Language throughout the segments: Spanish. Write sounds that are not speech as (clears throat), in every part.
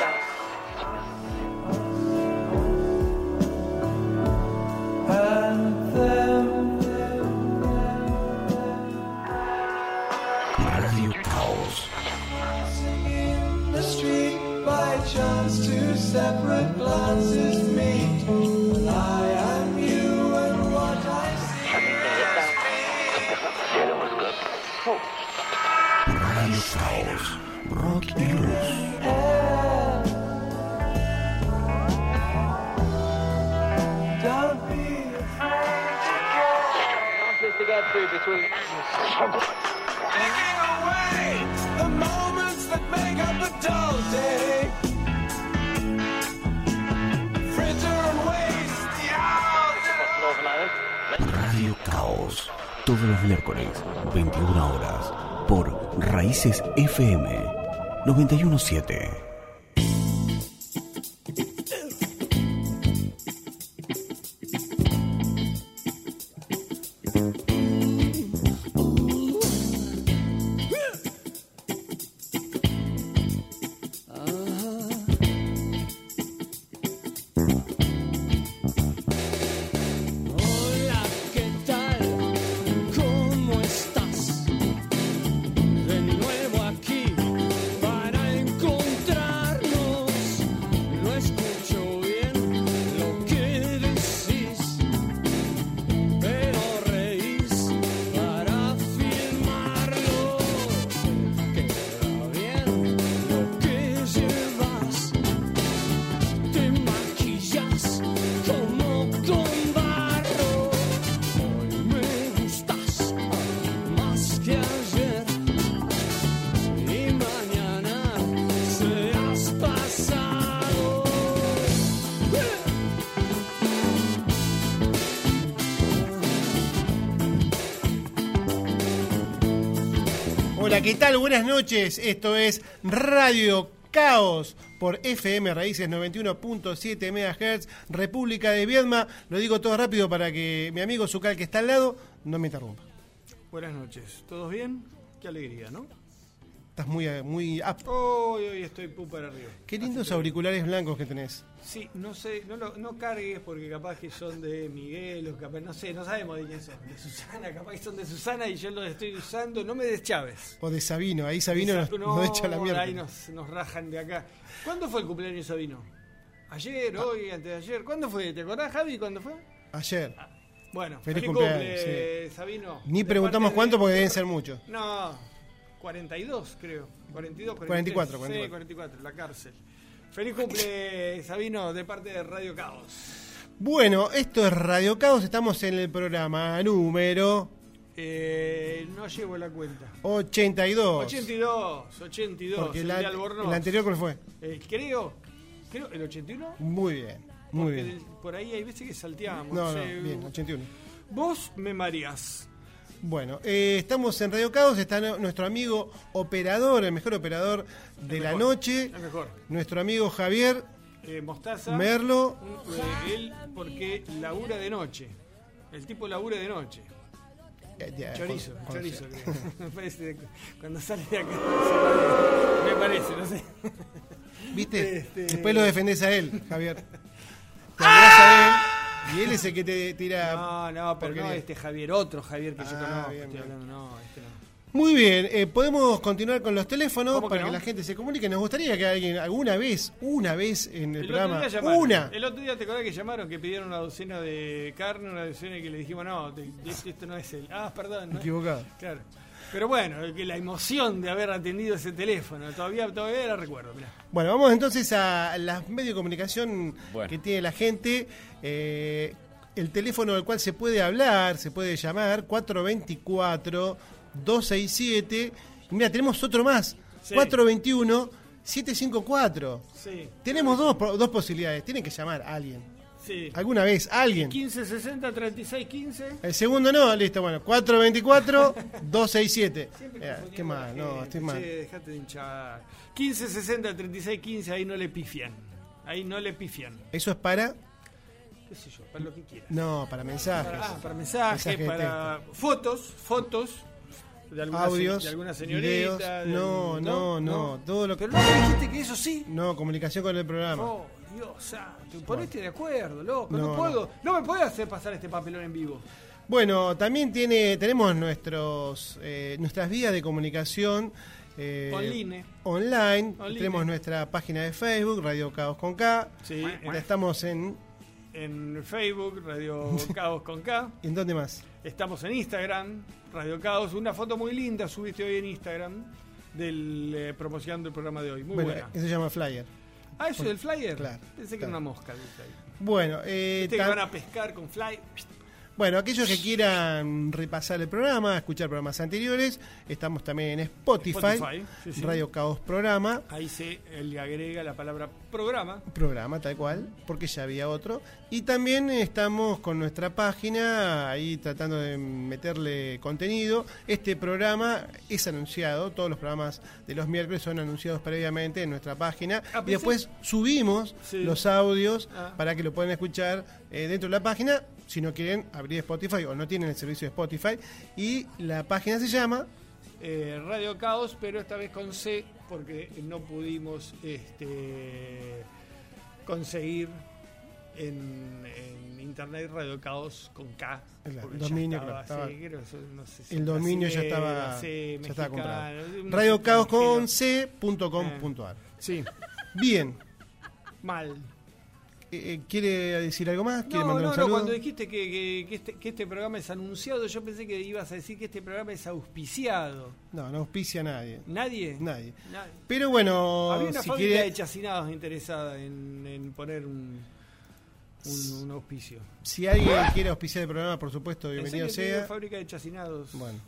Radio Raíces FM 917. Buenas noches. Esto es Radio Caos por FM Raíces 91.7 MHz, República de Viedma. Lo digo todo rápido para que mi amigo Zucal, que está al lado, no me interrumpa. Buenas noches, ¿todos bien? Qué alegría, ¿no? Estás muy, muy up. Hoy, hoy estoy pum para arriba. Qué lindos auriculares blancos que tenés. Sí, no sé, no, lo- no cargues porque capaz que son de Miguel o capaz, no sé, no sabemos de quién son. De Susana, capaz que son de Susana y yo los estoy usando. No me deschaves. O de Sabino, ahí Sabino nos, nos echa la mierda. Ahí nos, nos rajan de acá. ¿Cuándo fue el cumpleaños de Sabino? ¿Ayer, Ah. hoy, antes de ayer? ¿Cuándo fue? ¿Te acordás, Javi, cuándo fue? Ayer. Bueno, Feliz feliz, cumpleaños, cumple, Sabino. Ni preguntamos cuánto de- porque deben ser muchos. No, 42 creo. 42, 43. 44, Sí, 44, la cárcel. Feliz cumple, Sabino, de parte de Radio Caos. Bueno, esto es Radio Caos. Estamos en el programa número Eh, no llevo la cuenta. 82. 82, 82. Porque el la- el anterior, ¿cuál fue? Eh, creo, creo, ¿el 81? Muy bien, muy Porque bien. del- por ahí hay veces que salteamos. No, no, sé. bien, 81. Vos me mareás. Bueno, eh, estamos en Radio Caos, está nuestro amigo operador, el mejor operador de El la mejor, noche, el mejor. nuestro amigo Javier Eh, Mostaza. Merlo. Eh, él, porque labura de noche. El tipo labura de noche. Ya, Chorizo, chorizo. (laughs) (laughs) Me parece cuando sale de acá. (laughs) Me parece, no sé. ¿Viste? Este- Después lo defendés a él, Javier. A él y él es el que te tira. No, no, pero no este Javier, otro Javier que yo Ah, conozco. bien, estoy bien. hablando, no, este no. Muy bien, eh, podemos continuar con los teléfonos ¿Cómo que para que la gente se comunique. Nos gustaría que alguien alguna vez, una vez en el, El programa, llamaron. una, El otro día te acordás que llamaron que pidieron una docena de carne, una docena que le dijimos, no, te- esto, no es el. Ah, perdón. No equivocado. Claro. Pero bueno, que la emoción de haber atendido ese teléfono, todavía, todavía la recuerdo, mirá. Bueno, vamos entonces a las medios de comunicación Bueno. que tiene la gente. Eh, el teléfono al cual se puede hablar, se puede llamar 424-267. Y mira, tenemos otro más, Sí. 421-754. Sí, Tenemos dos, dos posibilidades. Tienen que llamar a alguien. Sí. Alguna vez, alguien. 1560 3615. El segundo no, listo, bueno, 424-267. (laughs) Siempre Mira, confundiendo qué mal, no, estoy mal. Che, dejate de hinchar. 1560 3615, ahí no le pifian. Ahí no le pifian. Eso es para. ¿Qué sé yo? Para lo que quieran. No, para mensajes. Para, ah, para mensajes, Mensaje para fotos, fotos. De alguna, audios, de alguna señorita. videos. de- No, no, no, todo lo que- Pero no dijiste que eso sí. No, comunicación con el programa. Oh, Dios santo. Ponete de acuerdo, loco. No, No, puedo. No. me puedes hacer pasar este papelón en vivo. Bueno, también tiene, tenemos nuestros, eh, nuestras vías de comunicación. eh, Online. online. Online. Tenemos nuestra página de Facebook, Radio Caos con K. Sí. Estamos en. En Facebook, Radio Caos con K. (laughs) ¿En dónde más? Estamos en Instagram, Radio Caos. Una foto muy linda subiste hoy en Instagram del eh, promocionando el programa de hoy. Muy bueno, buena. eso se llama Flyer. Ah, eso del flyer. Claro, Pensé que claro. era una mosca. Bueno, eh, Viste que van a pescar con fly. Bueno, aquellos que quieran repasar el programa, escuchar programas anteriores, estamos también en Spotify, Spotify, sí, sí. Radio Caos Programa, Ahí se le agrega la palabra programa. programa tal cual, porque ya había otro. Y también estamos con nuestra página, ahí tratando de meterle contenido. Este programa es anunciado, todos los programas de los miércoles son anunciados previamente en nuestra página. Ah, y después subimos Sí. los audios Ah. para que lo puedan escuchar eh, dentro de la página, si no quieren abrir Spotify o no tienen el servicio de Spotify. Y la página se llama... Eh, Radio Caos, pero esta vez con C, porque no pudimos este, conseguir en, en internet Radio Caos con K. El dominio, ya claro, estaba, estaba- sí, creo que eso, no sé si El dominio ya estaba, ya estaba comprado. Radio Caos con. C.com.ar. Sí, Bien. mal. Eh, eh, ¿Quiere decir algo más? ¿Quiere No, mandar no, un no, saludo? cuando dijiste que, que- que este, que este programa es anunciado, yo pensé que ibas a decir que este programa es auspiciado. No, no auspicia a nadie. ¿Nadie? Nadie. Nadie. Pero bueno, Había una si fábrica quiere, de chacinados interesada en, en poner un, un, un auspicio. si alguien quiere auspiciar el programa, por supuesto, ¿En bienvenido serio tiene sea. fábrica de chacinados. Bueno,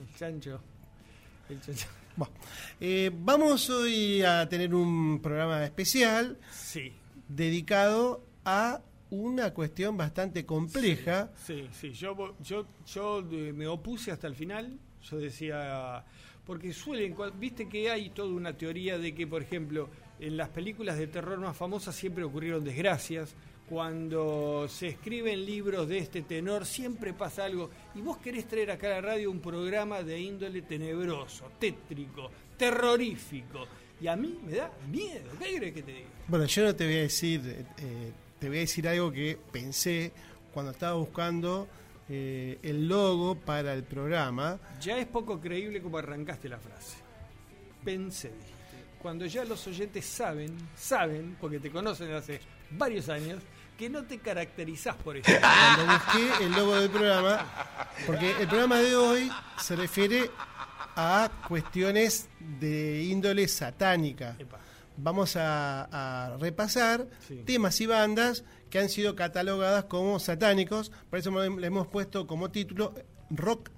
El chancho. El chancho. bueno. Eh, vamos hoy a tener un programa especial Sí. Dedicado a una cuestión bastante compleja. Sí, sí. Yo, yo, yo eh, me opuse hasta el final. Yo decía. Porque suelen. Viste que hay toda una teoría de que, por ejemplo, en las películas de terror más famosas siempre ocurrieron desgracias. Cuando se escriben libros de este tenor, siempre pasa algo. Y vos querés traer acá a la radio un programa de índole tenebroso, tétrico, terrorífico. Y a mí me da miedo. ¿Qué crees que te diga? Bueno, yo no te voy a decir, eh, te voy a decir algo que pensé cuando estaba buscando eh, el logo para el programa. Ya es poco creíble como arrancaste la frase. Pensé, dijiste. Cuando ya los oyentes saben, saben, porque te conocen hace varios años, que no te caracterizás por eso. Cuando busqué el logo del programa, porque el programa de hoy se refiere a cuestiones de índole satánica. Epa. Vamos a, a repasar Sí. temas y bandas que han sido catalogadas como satánicos. Por eso le le hemos puesto como título Rock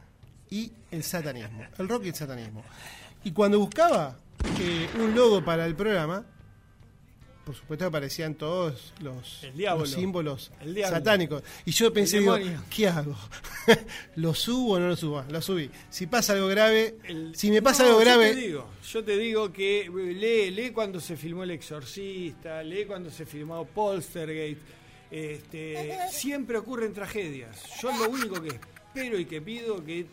y el satanismo. El rock y el satanismo. Y cuando buscaba eh, un logo para el programa, por supuesto aparecían todos los, El diablo. los símbolos El satánicos. Y yo pensé, digo. ¿qué hago? (laughs) ¿Lo subo o no lo subo? Lo subí. Si pasa algo grave, El- si me pasa No, algo Yo grave, te digo, yo te digo que lee, lee cuando se filmó El Exorcista, lee cuando se filmó Polstergate. Este, siempre ocurren tragedias. Yo lo único que espero y que pido que,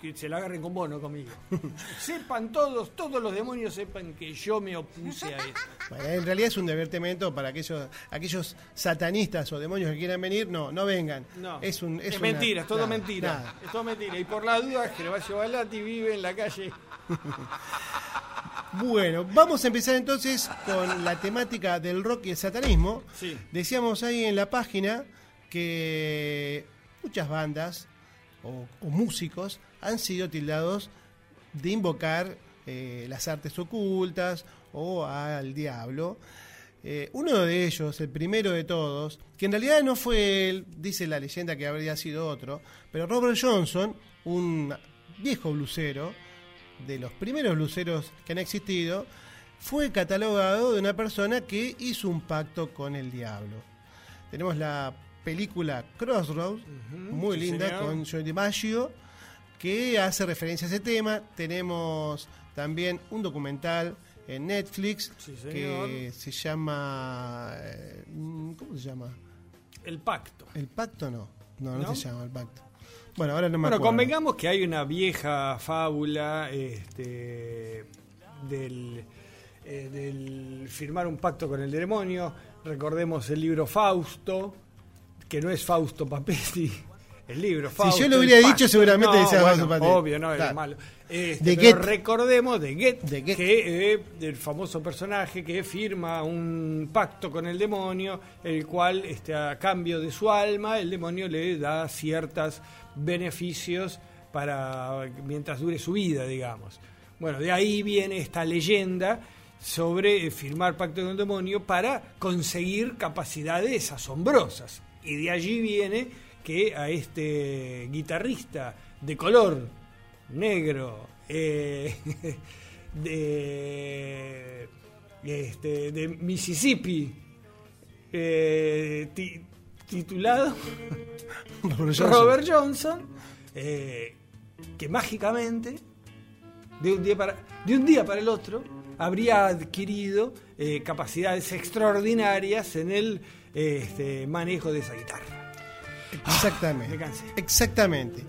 que se la agarren con bono conmigo. (laughs) sepan todos, todos los demonios sepan que yo me opuse a esto. Bueno, en realidad es un divertimento para aquellos aquellos satanistas o demonios que quieran venir. No, no vengan. No, es, un, es, una- mentira, es todo nada, mentira. nada. Es todo mentira. Y por la duda, Gervasio Balati vive en la calle. (laughs) Bueno, vamos a empezar entonces con la temática del rock y el satanismo. Sí. Decíamos ahí en la página que muchas bandas o, o músicos han sido tildados de invocar eh, las artes ocultas o al diablo. Eh, uno de ellos, el primero de todos, que en realidad no fue él, dice la leyenda que habría sido otro, pero Robert Johnson, un viejo blusero, de los primeros bluseros que han existido, fue catalogado de una persona que hizo un pacto con el diablo. Tenemos la película Crossroads, muy sí, linda, señor. con Joe DiMaggio, que hace referencia a ese tema. Tenemos también un documental en Netflix Sí, que se llama... eh, ¿Cómo se llama? El pacto. ¿El pacto no? No, no, ¿No? se llama el pacto. Bueno, ahora no me Bueno, acuerdo. convengamos que hay una vieja fábula este, del, eh, del firmar un pacto con el demonio. Recordemos el libro Fausto, que no es Fausto Papetti, el libro Fausto. yo lo hubiera dicho, seguramente No, decía bueno, Fausto. Obvio, no, era malo. Este, De pero recordemos de Goethe, De que eh, el famoso personaje que firma un pacto con el demonio, el cual este, a cambio de su alma, el demonio le da ciertos beneficios para mientras dure su vida, digamos. Bueno, de ahí viene esta leyenda sobre eh, firmar pacto con el demonio para conseguir capacidades asombrosas. Y de allí viene que a este guitarrista de color negro eh, (laughs) de, este, de Mississippi eh, ti- titulado (laughs) Robert Johnson. Robert Johnson, eh, que mágicamente, de un, día para, de un día para el otro, habría adquirido capacidades extraordinarias en el este, manejo de esa guitarra. Exactamente. me cansé. Exactamente.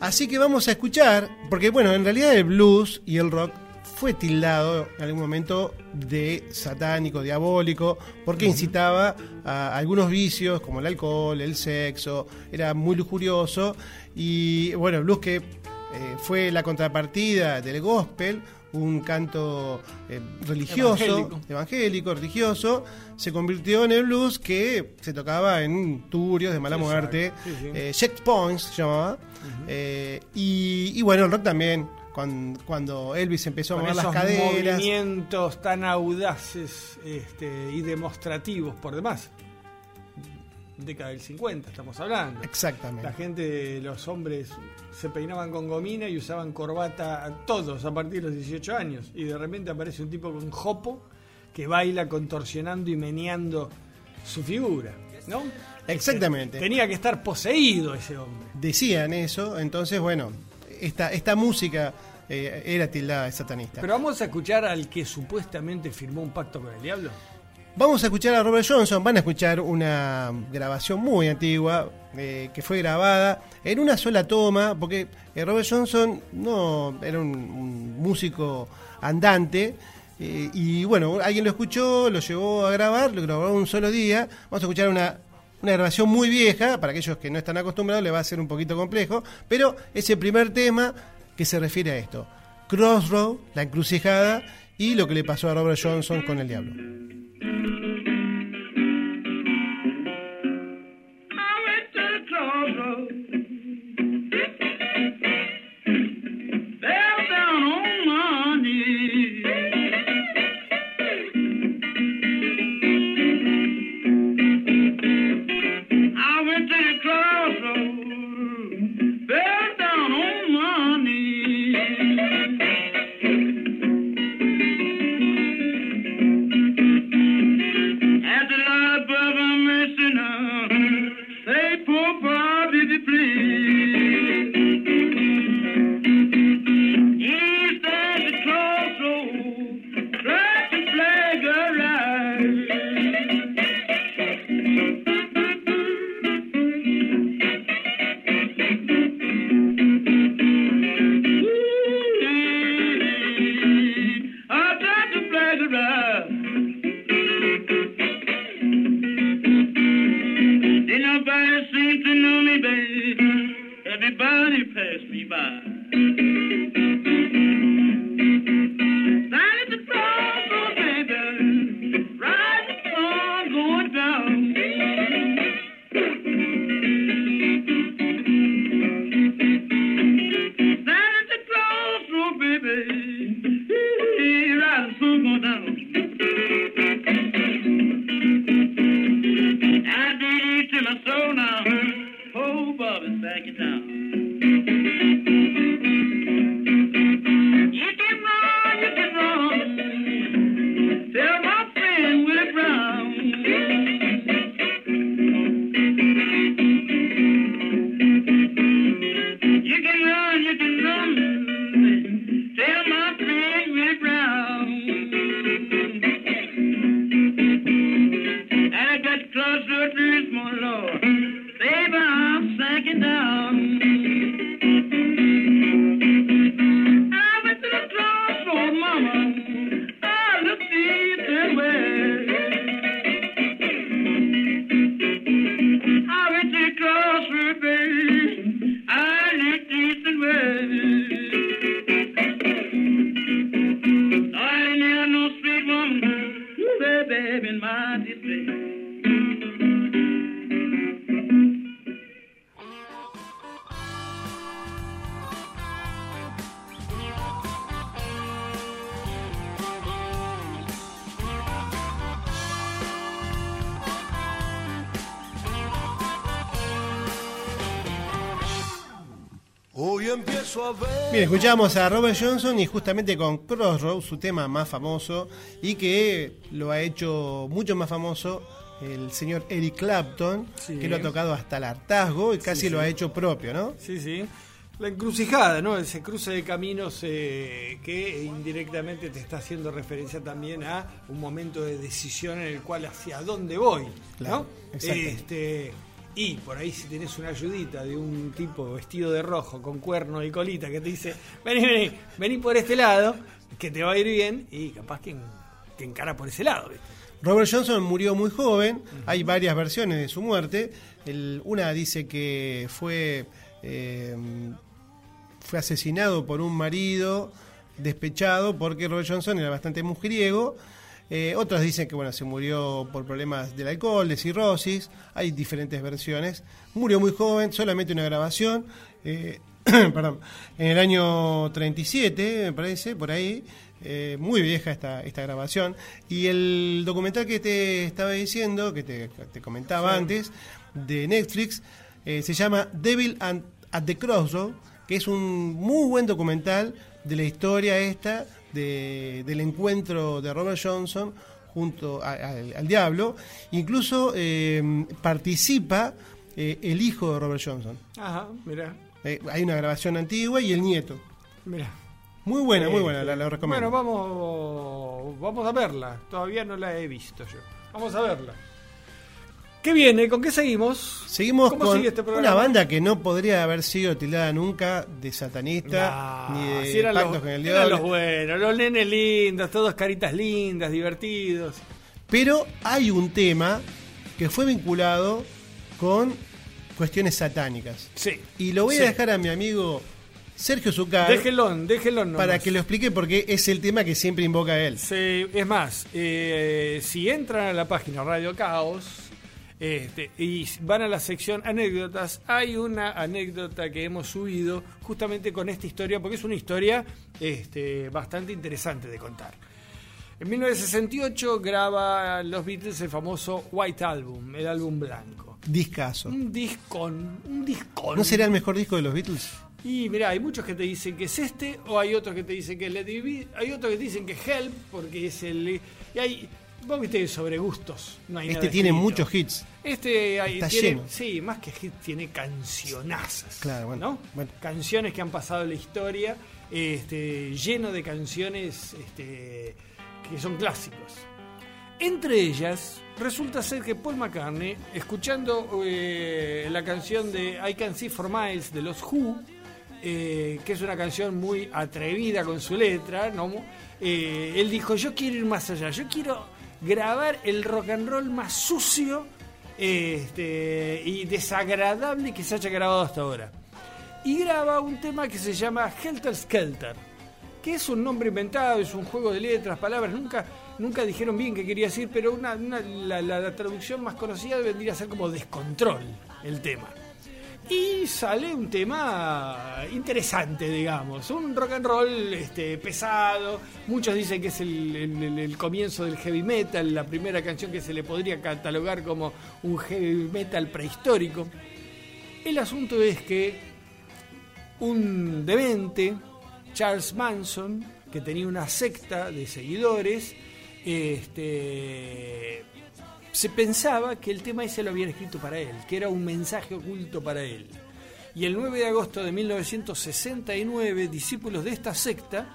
Así que vamos a escuchar, porque bueno, en realidad el blues y el rock fue tildado en algún momento de satánico, diabólico, porque incitaba a algunos vicios como el alcohol, el sexo, era muy lujurioso y bueno, el blues que eh, fue la contrapartida del gospel, un canto eh, religioso, Evangélico. evangélico, religioso, se convirtió en el blues que se tocaba en turios de mala Exacto, muerte, sí, sí. eh, checkpoints se llamaba, eh, y, y bueno, el rock también, cuando, Elvis empezó a mover las caderas. movimientos tan audaces este, y demostrativos por demás. Década del 50 estamos hablando. La Exactamente. gente, los hombres, se peinaban con gomina y usaban corbata a todos a partir de los 18 años. Y de repente aparece un tipo con jopo que baila contorsionando y meneando su figura. ¿no? Exactamente. Tenía que estar poseído ese hombre. Decían eso, entonces bueno, esta, esta música eh, era tildada de satanista. Pero vamos a escuchar al que supuestamente firmó un pacto con el diablo. Vamos a escuchar a Robert Johnson, van a escuchar una grabación muy antigua eh, que fue grabada en una sola toma, porque eh, Robert Johnson no era un, músico andante. eh, y bueno, alguien lo escuchó, lo llevó a grabar, lo grabó un solo día. Vamos a escuchar una, una grabación muy vieja, para aquellos que no están acostumbrados le va a ser un poquito complejo, pero es el primer tema que se refiere a esto. Crossroad, la encrucijada, y lo que le pasó a Robert Johnson con el diablo. Bien, escuchamos a Robert Johnson y justamente con Crossroads, su tema más famoso y que lo ha hecho mucho más famoso el señor Eric Clapton, Sí. que lo ha tocado hasta el hartazgo y casi Sí, lo ha hecho propio, ¿no? Sí, sí. La encrucijada, ¿no? Ese cruce de caminos eh, que indirectamente te está haciendo referencia también a un momento de decisión en el cual hacia dónde voy, Claro, ¿no? Este, y por ahí si tenés una ayudita de un tipo vestido de rojo con cuerno y colita que te dice, vení, vení, vení por este lado, que te va a ir bien y capaz que te encara por ese lado, ¿viste? Robert Johnson murió muy joven, hay varias versiones de su muerte. El- una dice que fue, eh, fue asesinado por un marido despechado porque Robert Johnson era bastante mujeriego. Eh, otras dicen que bueno, se murió por problemas del alcohol, de cirrosis. Hay diferentes versiones. Murió muy joven, solamente una grabación. eh, (clears throat) perdón, en el año 37, me parece, por ahí. eh, muy vieja esta, esta grabación. Y el documental que te estaba diciendo, que te, que te comentaba antes, de Netflix, eh, se llama Devil and, at the Crossroad, que es un muy buen documental de la historia esta de- del encuentro de Robert Johnson junto a- al, al diablo. Incluso eh, participa eh, el hijo de Robert Johnson. Ajá, mirá, Eh, hay una grabación antigua y el nieto. mirá. Muy buena, muy buena, la, la recomiendo. Bueno, vamos, vamos a verla. Todavía no la he visto yo. Vamos a verla. ¿Qué viene? ¿Con qué seguimos? Seguimos ¿Cómo con sigue este programa? una banda que no podría haber sido tildada nunca de satanista Nah, ni de si eran pactos los, con el eran diablo. los buenos, los nenes lindos, todos caritas lindas, divertidos. Pero hay un tema que fue vinculado con cuestiones satánicas. Sí. Y lo voy Sí. a dejar a mi amigo Sergio Zucar Déjelo, déjelo nomás. para que lo explique porque es el tema que siempre invoca él. Sí, es más, eh, si entran a la página Radio Caos este, y van a la sección anécdotas, hay una anécdota que hemos subido justamente con esta historia, porque es una historia este, bastante interesante de contar. En 1968 graba los Beatles el famoso White Album, el álbum blanco. Discaso. Un discón, un discón. ¿No será el mejor disco de los Beatles? Y mira, hay muchos que te dicen que es este, o hay otros que te dicen que es Let It Be, hay otros que te dicen que es Help, porque es el... Y hay, vos viste, sobre gustos, no hay Este nada tiene escrito. muchos hits. Este hay- Está tiene, lleno. sí, más que hit, tiene cancionazas. Claro, bueno, ¿no? bueno. Canciones que han pasado en la historia, este, lleno de canciones este, que son clásicos. Entre ellas, resulta ser que Paul McCartney, escuchando eh, la canción de I Can See For Miles de los Who, eh, que es una canción muy atrevida con su letra, ¿no? Eh, él dijo, yo quiero ir más allá, yo quiero grabar el rock and roll más sucio este, y desagradable que se haya grabado hasta ahora. Y graba un tema que se llama Helter Skelter, que es un nombre inventado, es un juego de letras, palabras, nunca, nunca dijeron bien qué quería decir, pero una, la- la traducción más conocida vendría a ser como descontrol el tema. Y sale un tema interesante, digamos, un rock and roll este, pesado. Muchos dicen que es el, el- comienzo del heavy metal, la primera canción que se le podría catalogar como un heavy metal prehistórico. El asunto es que un demente, Charles Manson, que tenía una secta de seguidores, este, se pensaba que el tema ese lo habían escrito para él, que era un mensaje oculto para él. Y el 9 de agosto de 1969, discípulos de esta secta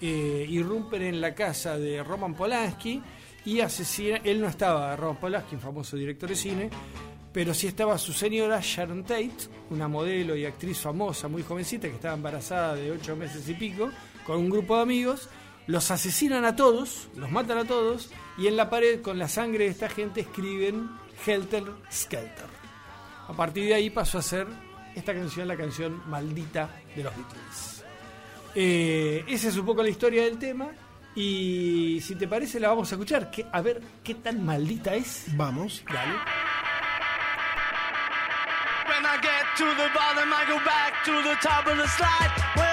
eh, irrumpen en la casa de Roman Polanski y asesinan. Él no estaba, Roman Polanski, un famoso director de cine, pero sí estaba su señora Sharon Tate, una modelo y actriz famosa, muy jovencita, que estaba embarazada de ocho meses y pico, con un grupo de amigos los asesinan a todos, los matan a todos, y en la pared con la sangre de esta gente escriben Helter Skelter. A partir de ahí pasó a ser esta canción, la canción maldita de los Beatles. Eh, esa es un poco la historia del tema. Y si te parece, la vamos a escuchar. A ver qué tan maldita es. Vamos. Dale. Slide.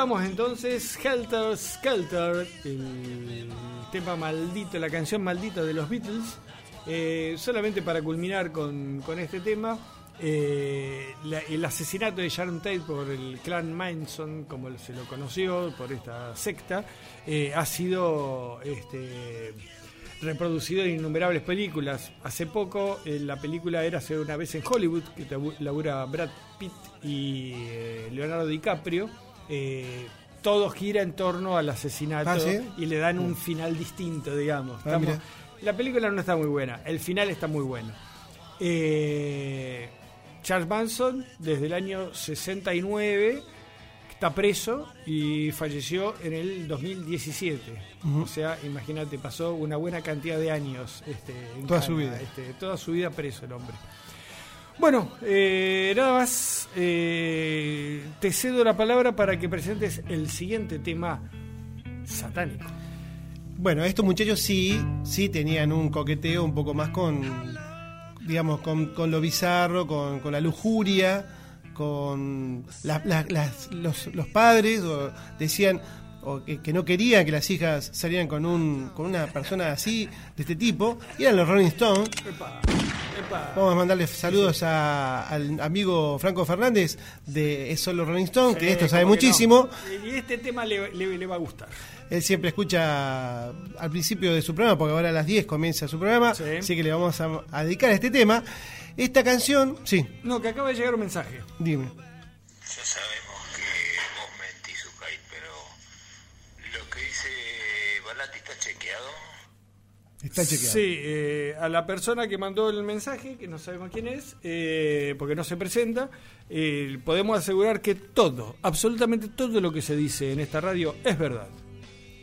Escuchábamos entonces Helter Skelter, el tema maldito, la canción maldita de los Beatles, eh, solamente para culminar con, con este tema. Eh, el asesinato de Sharon Tate por el clan Manson, como se lo conoció, por esta secta, eh, ha sido este, reproducido en innumerables películas. Hace poco, la película era hace una vez en Hollywood, que labura Brad Pitt y Leonardo DiCaprio eh, todo gira en torno al asesinato ah, y le dan un mm. final distinto, digamos. Ah, la película no está muy buena, el final está muy bueno. Eh, Charles Manson, desde el año 69, está preso y falleció en el 2017. Uh -huh. O sea, imagínate, pasó una buena cantidad de años. Este, en toda su vida. Este, toda su vida preso el hombre. Bueno, eh, nada más. eh, te cedo la palabra para que presentes el siguiente tema satánico. Bueno, estos muchachos sí, sí tenían un coqueteo un poco más con, digamos, con, lo bizarro, con, la lujuria, con los, los padres o decían o que, que no querían que las hijas salieran con un con una persona así de este tipo y eran los Rolling Stones Epa, epa. vamos a mandarle saludos a- al amigo Franco Fernández de Es Solo Rolling Stone que esto sabe muchísimo Y este tema le, le- le va a gustar. él siempre escucha al principio de su programa, porque ahora a las 10 comienza su programa, Sí. así que le vamos a, a dedicar a este tema. Esta canción, sí, No, que acaba de llegar un mensaje. dime. Ya sabemos que vos mentís, Ucay, pero lo que dice Balati está chequeado. Está chequeado. Sí, eh, a la persona que mandó el mensaje, que no sabemos quién es, eh, porque no se presenta, eh, podemos asegurar que todo, absolutamente todo lo que se dice en esta radio es verdad.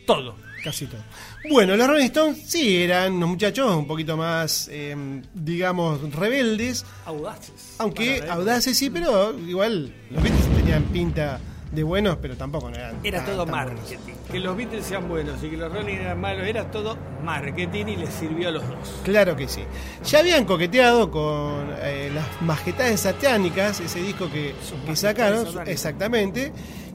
Todo. Casi todo. Bueno, los Rolling Stones sí eran unos muchachos un poquito más, eh, digamos, rebeldes, Audaces. aunque audaces sí, pero igual los Beatles tenían pinta de buenos, pero tampoco no eran. Era tan- todo tan buenos. marketing. Que los Beatles sean buenos y que los Rolling eran malos, era todo marketing y les sirvió a los dos. Claro que sí. Ya habían coqueteado con eh, las majestades satánicas, ese disco que, sacaron, satánicas. exactamente.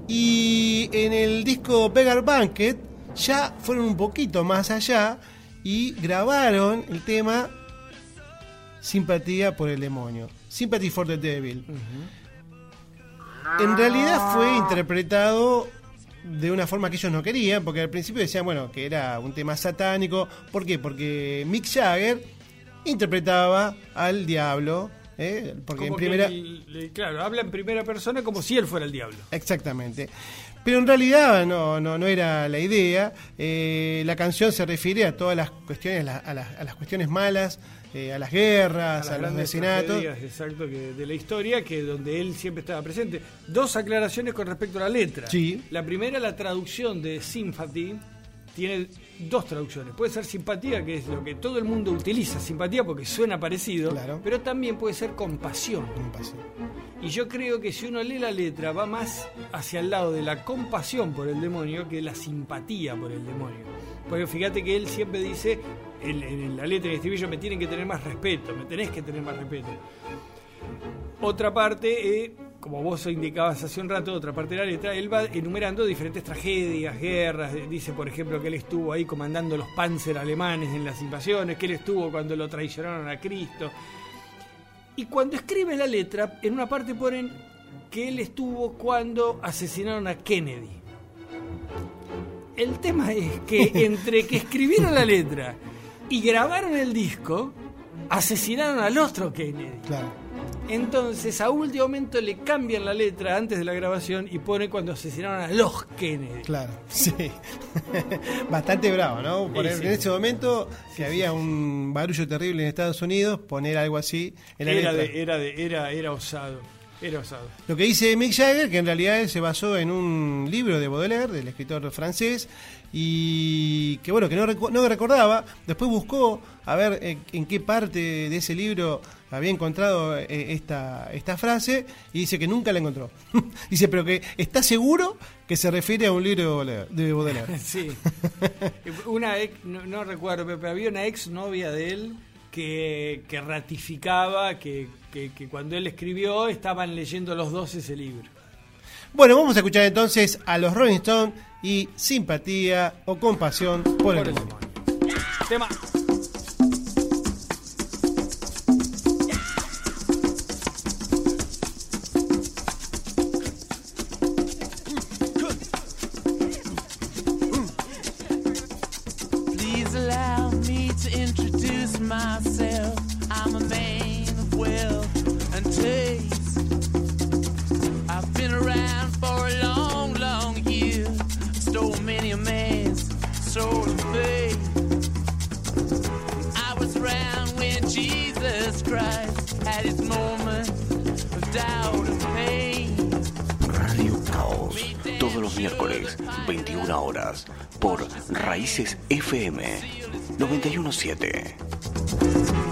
Y en el disco Beggar Banquet ya fueron un poquito más allá y grabaron el tema Simpatía por el demonio, Sympathy for the Devil. En realidad fue interpretado de una forma que ellos no querían, porque al principio decían, bueno, que era un tema satánico. ¿Por qué? Porque Mick Jagger interpretaba al diablo, ¿eh? porque en Como primera... el- el- claro, habla en primera persona como si él fuera el diablo. Exactamente. Pero en realidad no, no, no era la idea. Eh, la canción se refiere a todas las cuestiones, a, las, a las cuestiones malas, eh, a las guerras, a, las los tragedias, exacto, que de la historia, que donde él siempre estaba presente. Dos aclaraciones con respecto a la letra. Sí. La primera, la traducción de sympathy, tiene dos traducciones. Puede ser simpatía, que es lo que todo el mundo utiliza, simpatía porque suena parecido, Claro. pero también puede ser compasión. Y yo creo que si uno lee la letra va más hacia el lado de la compasión por el demonio que la simpatía por el demonio. Porque fíjate que él siempre dice, en, en la letra de estribillo, me tienen que tener más respeto, me tenés que tener más respeto. Otra parte, eh, como vos indicabas hace un rato, otra parte de la letra, él va enumerando diferentes tragedias, guerras. Dice, por ejemplo, que él estuvo ahí comandando los panzer alemanes en las invasiones, que él estuvo cuando lo traicionaron a Cristo. Y cuando escribe la letra, en una parte ponen que él estuvo cuando asesinaron a Kennedy. El tema es que (laughs) entre que escribieron la letra y grabaron el disco, asesinaron al otro Kennedy. Claro. Entonces, a último momento le cambian la letra antes de la grabación y pone cuando asesinaron a los Kennedy. Claro, (laughs) sí. (laughs) Bastante bravo, ¿no? Sí, sí. En ese momento, que había un barullo terrible en Estados Unidos, poner algo así en la Era, letra. de- era, de- era, era osado. Era. Lo que dice Mick Jagger, que en realidad él se basó en un libro de Baudelaire, del escritor francés, y que bueno, que no, no recordaba, después buscó a ver eh, en qué parte de ese libro había encontrado eh, esta, esta frase, y dice que nunca la encontró. (laughs) dice, pero que está seguro que se refiere a un libro de Baudelaire. De Baudelaire. (laughs) Sí. Una ex, no, no recuerdo, pero había una ex novia de él que, que ratificaba que, que- que cuando él escribió estaban leyendo los dos ese libro. Bueno, vamos a escuchar entonces a los Rolling Stones y simpatía o compasión por, Por el el demonio. Tema. 21 horas, por Raíces FM 917.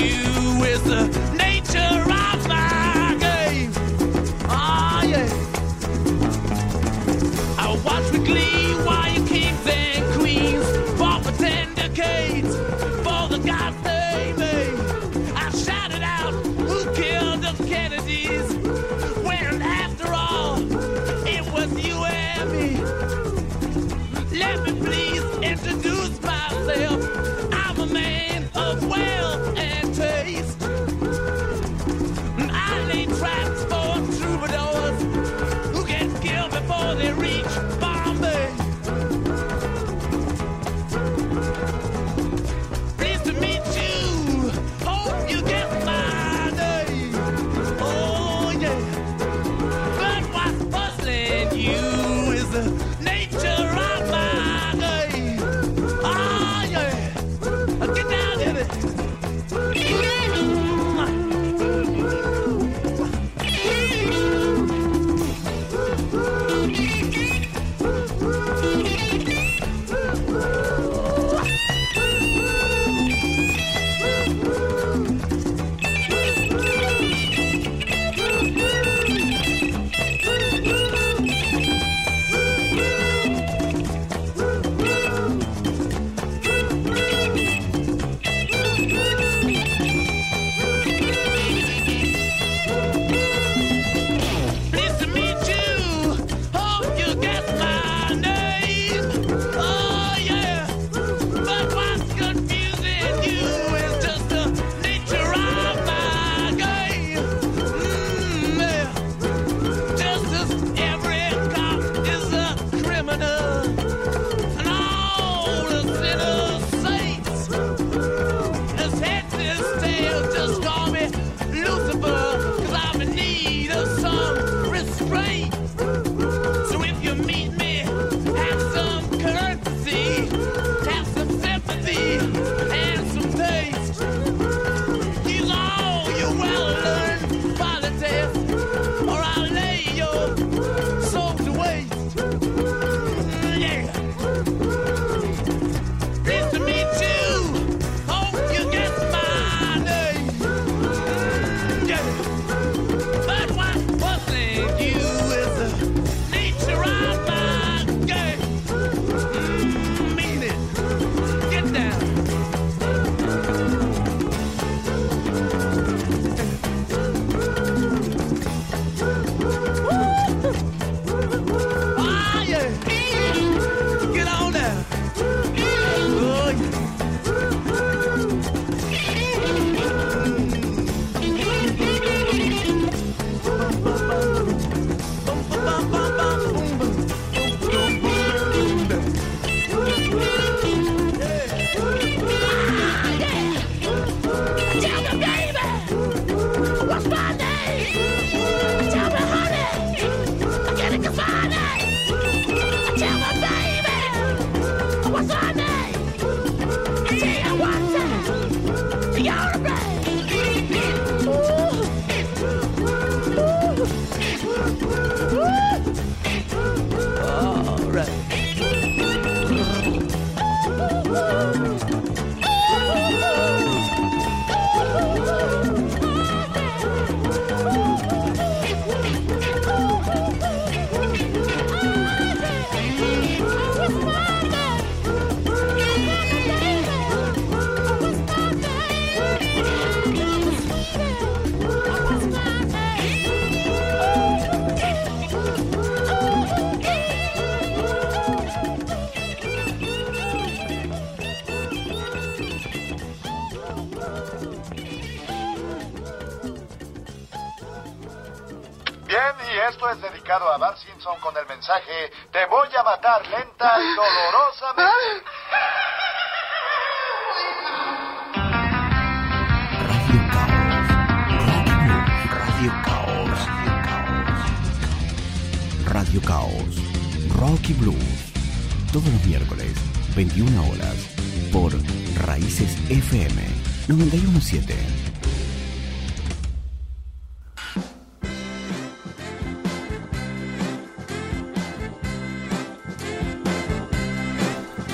917.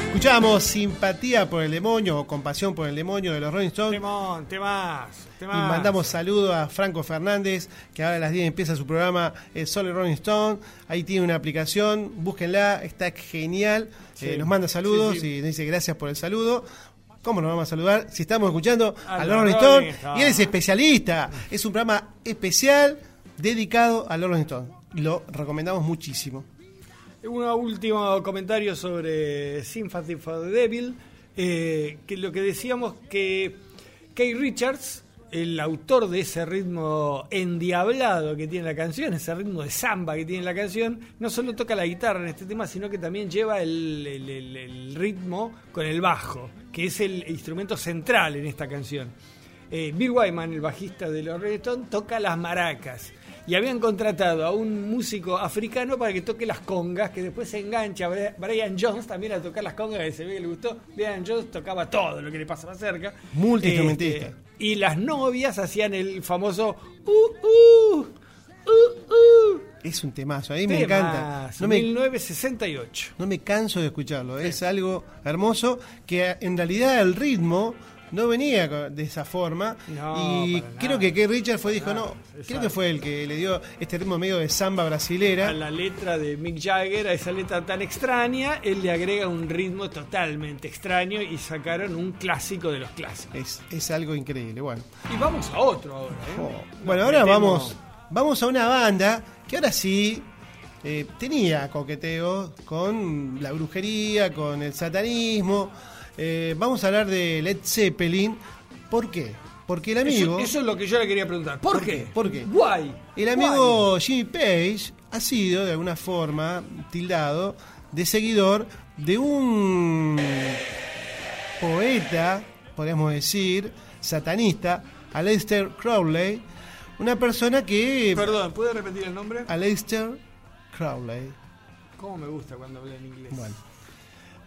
Escuchamos Simpatía por el Demonio o Compasión por el Demonio de los Rolling Stones. Temón, temas, Y mandamos saludos a Franco Fernández, que ahora a las 10 empieza su programa El Sol y Rolling Stone. Ahí tiene una aplicación, búsquenla, está genial. Sí. Eh, nos manda saludos Sí, sí. y nos dice gracias por el saludo. ¿Cómo nos vamos a saludar? Si estamos escuchando A a los Rolling Stone y él es especialista. Es un programa especial dedicado a los Rolling Stone. Lo recomendamos muchísimo. Un último comentario sobre Sympathy for the Devil, eh, que lo que decíamos que Kay Richards, el autor de ese ritmo endiablado que tiene la canción, ese ritmo de samba que tiene la canción, no solo toca la guitarra en este tema, sino que también lleva el, ritmo con el bajo, que es el instrumento central en esta canción. Eh, Bill Wyman, el bajista de los Stones, toca las maracas. Y habían contratado a un músico africano para que toque las congas, que después se engancha Bri- Brian Jones también a tocar las congas, que se ve que le gustó. Brian Jones tocaba todo lo que le pasaba cerca. Multiinstrumentista. Este, y las novias hacían el famoso uh, uh, uh, uh. Es un temazo, a mí me Temazo, encanta. No me, 1968. no me canso de escucharlo. Es algo hermoso que en realidad el ritmo no venía de esa forma. No, y creo que Keith Richards fue dijo, Nada, no, creo que fue el que le dio este ritmo medio de samba brasilera. A la letra de Mick Jagger, a esa letra tan extraña, él le agrega un ritmo totalmente extraño y sacaron un clásico de los clásicos. Es, es algo increíble. Bueno, Y vamos a otro ahora. ¿eh? Oh, bueno ahora vamos, vamos a una banda que ahora sí eh, tenía coqueteo con la brujería, con el satanismo. Eh, vamos a hablar de Led Zeppelin. ¿Por qué? Porque el amigo... Eso, eso es lo que yo le quería preguntar. ¿Por, ¿Por qué? qué? ¿Por qué? Guay. El amigo Jimmy Page ha sido de alguna forma tildado de seguidor de un poeta, podríamos decir, satanista, Aleister Crowley, una persona que... Perdón, ¿puede repetir el nombre? Aleister Crowley. ¿Cómo me gusta cuando habla en inglés? Bueno,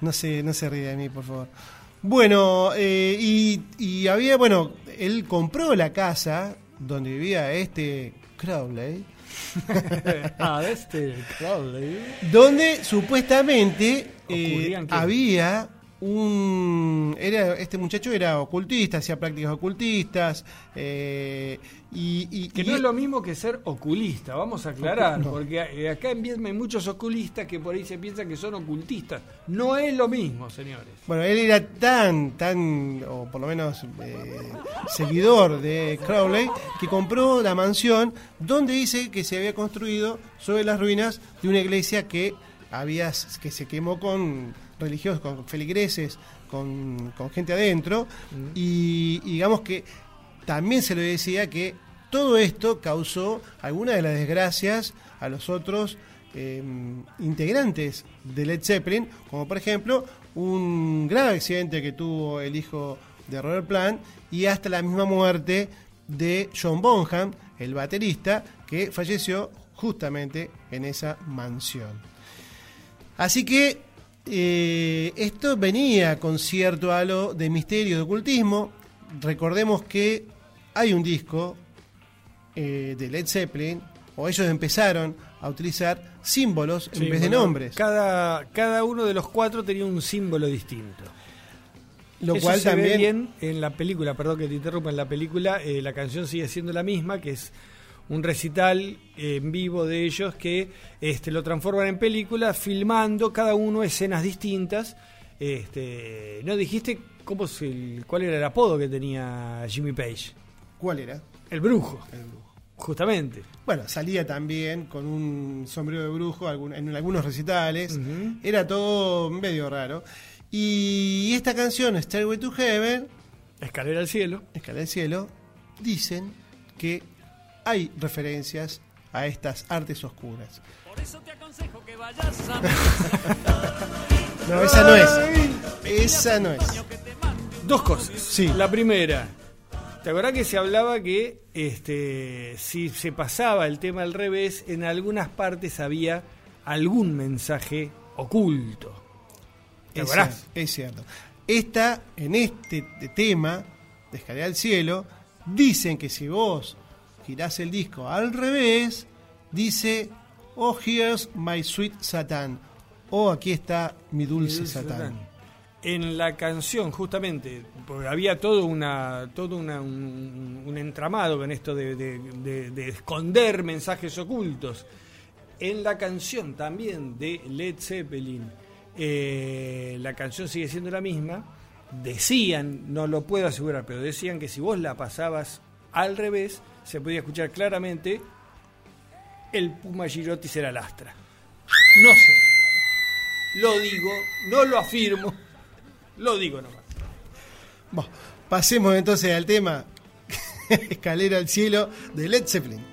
no se, no se ríe de mí, por favor. Bueno, eh, y, y había, bueno, él compró la casa donde vivía este Crowley, (laughs) ah, este Crowley. donde supuestamente eh, había un era este muchacho era ocultista hacía prácticas ocultistas eh, y, y- Que y- no es lo mismo que ser oculista, vamos a aclarar, No. porque acá en Vietnam hay muchos oculistas que por ahí se piensan que son ocultistas. No es lo mismo, señores. bueno él era tan tan o por lo menos eh, seguidor de Crowley que compró la mansión donde dice que se había construido sobre las ruinas de una iglesia que había que se quemó con religiosos con feligreses con, con gente adentro y, y digamos que también se le decía que todo esto causó alguna de las desgracias a los otros eh, integrantes de Led Zeppelin, como por ejemplo un grave accidente que tuvo el hijo de Robert Plant y hasta la misma muerte de John Bonham, el baterista, que falleció justamente en esa mansión. Así que eh, esto venía con cierto halo de misterio, de ocultismo. Recordemos que hay un disco eh, de Led Zeppelin, o ellos empezaron a utilizar símbolos en vez de nombres. Cada, cada uno de los cuatro tenía un símbolo distinto. Lo Eso cual se ve también bien en la película, perdón que te interrumpa, en la película eh, la canción sigue siendo la misma, que es un recital eh, en vivo de ellos que este, lo transforman en película, filmando cada uno escenas distintas. Este, ¿No dijiste cómo se- cuál era el apodo que tenía Jimmy Page? ¿Cuál era? El brujo. Justamente. Bueno, salía también con un sombrero de brujo en algunos recitales. Era todo medio raro. Y esta canción, Stairway to Heaven, Escalera al cielo. Escala del Cielo, dicen que hay referencias a estas artes oscuras. (laughs) No, esa no es. Esa no es. Dos cosas. Sí. La primera, ¿te acordás que se hablaba que este, si se pasaba el tema al revés, en algunas partes había algún mensaje oculto? ¿Te Es acordás? es cierto. Esta, en este te- tema, de Escalera al Cielo, dicen que si vos girás el disco al revés, dice, oh, here's my sweet Satan. O aquí está mi dulce, Dulce Satán. Satán. En la canción, justamente, había todo una todo una- un, un entramado con esto de, de- de- de esconder mensajes ocultos. En la canción también de Led Zeppelin, eh, la canción sigue siendo la misma. Decían, no lo puedo asegurar, pero decían que si vos la pasabas al revés, se podía escuchar claramente el Puma Girotti será lastra. No sé. Lo digo, no lo afirmo. Lo digo nomás. Bueno, pasemos entonces al tema (laughs) Escalera al Cielo de Led Zeppelin.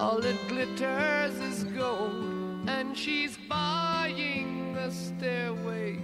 All that glitters is gold, and she's buying a stairway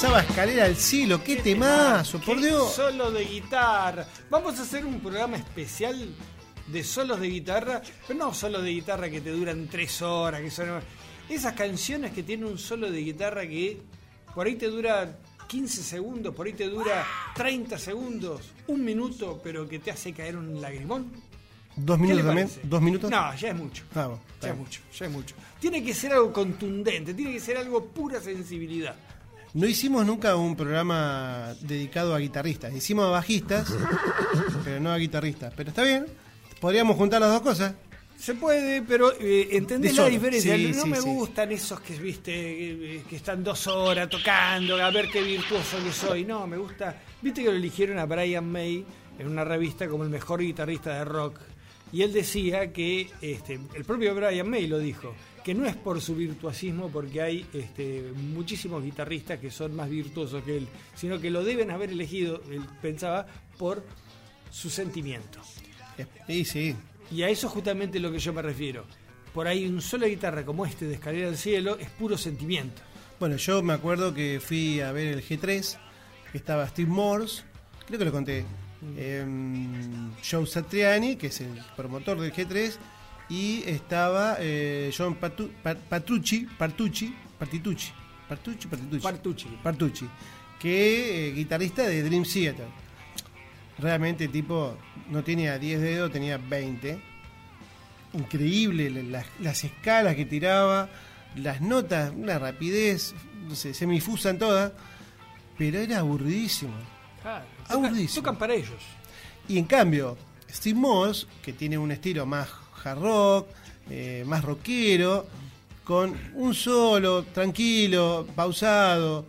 pasaba escalera al cielo, qué temazo, por Dios. Solo de guitarra. Vamos a hacer un programa especial de solos de guitarra, pero no solos de guitarra que te duran tres horas, que son esas canciones que tienen un solo de guitarra que por ahí te dura 15 segundos, por ahí te dura 30 segundos, un minuto, pero que te hace caer un lagrimón. ¿Dos ¿Qué minutos también? parece? ¿Dos minutos? No, ya es mucho. Ah, bueno, Ya es mucho, ya es mucho. Tiene que ser algo contundente, tiene que ser algo pura sensibilidad. No hicimos nunca un programa dedicado a guitarristas. Hicimos a bajistas, (laughs) pero no a guitarristas. Pero está bien, podríamos juntar las dos cosas. Se puede, pero eh, entendés la diferencia. Sí, no sí, me sí. gustan esos que viste eh, que están dos horas tocando, a ver qué virtuoso que soy. No, me gusta. Viste que lo eligieron a Brian May en una revista como el mejor guitarrista de rock. Y él decía que, este, el propio Brian May lo dijo, que no es por su virtuosismo, porque hay este, muchísimos guitarristas que son más virtuosos que él, sino que lo deben haber elegido, él pensaba, por su sentimiento. Sí, sí. Y a eso es justamente lo que yo me refiero. Por ahí un solo guitarra como este de Escalera al Cielo es puro sentimiento. Bueno, yo me acuerdo que fui a ver el G3, que estaba Steve Morse, creo que lo conté, em, Joe Satriani, que es el promotor del G3, y estaba eh, John Patu- Partucci, Partitucci, Partucci, Partitucci, Partucci. Partucci, que eh, guitarrista de Dream Theater. Realmente tipo no tenía 10 dedos, tenía 20. Increíble la- las, las escalas que tiraba, las notas, una rapidez, no sé, se me infusan todas, pero era aburridísimo. Claro, Aburridísimo. tocan para ellos. Y en cambio, Steve Moss, que tiene un estilo más hard rock, eh, más rockero, con un solo, tranquilo, pausado,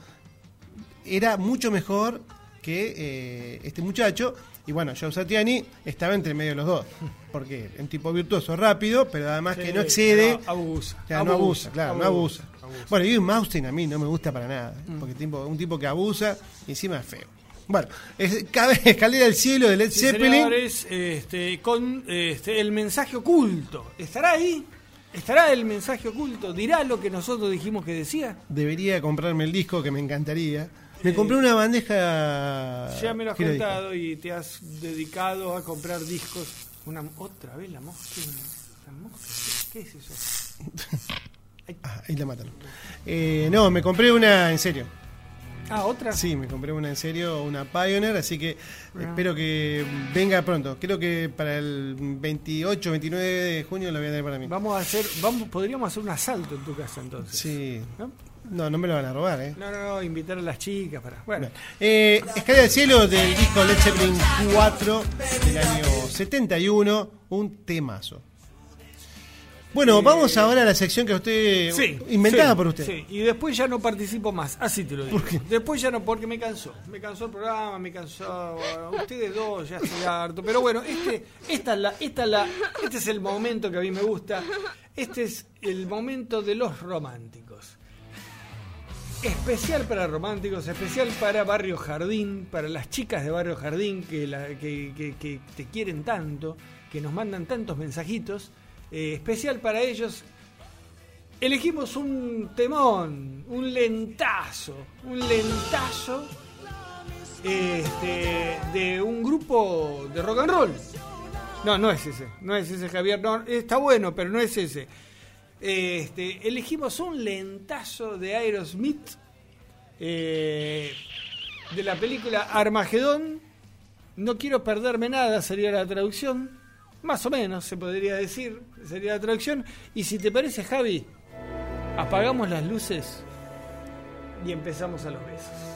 era mucho mejor que eh, este muchacho. Y bueno, Joe Satriani estaba entre medio de los dos. Porque un tipo virtuoso, rápido, pero además que no excede. pero abusa. O sea, no abusa, claro, no abusa. abusa. Bueno, y Maustin a mí no me gusta para nada. Porque tipo, un tipo que abusa y encima es feo. Bueno, es, (laughs) Escalera al cielo de Led Sí, Zeppelin. este, con este, el mensaje oculto. ¿Estará ahí? ¿Estará el mensaje oculto? ¿Dirá lo que nosotros dijimos que decía? Debería comprarme el disco, que me encantaría. Me compré una bandeja. Ya me lo has contado y te has dedicado a comprar discos. Una, otra vez la mosca. La mosca, ¿Qué es eso? (laughs) Ah, ahí la mataron. Eh, no, me compré una en serio. Ah, otra. Sí, me compré una en serio, una Pioneer, así que espero que venga pronto. Creo que para el 28, 29 de junio la voy a tener para mí. Vamos a hacer, vamos, podríamos hacer un asalto en tu casa entonces. Sí. ¿No? No, no me lo van a robar, ¿eh? No, no, no, invitar a las chicas para. Bueno, Eh, Escalera al cielo del disco Led Zeppelin 4 del año 71, un temazo. Bueno, vamos ahora a la sección que usted sí. inventada sí, por usted. Sí, y después ya no participo más, así te lo digo. Después ya no, porque me cansó. Me cansó el programa, me cansó. Ustedes dos, ya estoy harto. Pero bueno, este, esta es la, esta es la, este es el momento que a mí me gusta. Este es el momento de los románticos. Especial para románticos, especial para Barrio Jardín, para las chicas de Barrio Jardín que, la- que- que- que te quieren tanto, que nos mandan tantos mensajitos. Eh, especial para ellos. Elegimos un temón, un lentazo, un lentazo este, de un grupo de rock and roll. No, no es ese, no es ese Javier, no, está bueno, pero no es ese. Este, elegimos un lentazo de Aerosmith eh, de la película Armagedón. No quiero perderme nada, sería la traducción. Más o menos se podría decir, sería la traducción. Y si te parece, Javi, apagamos las luces y empezamos a los besos.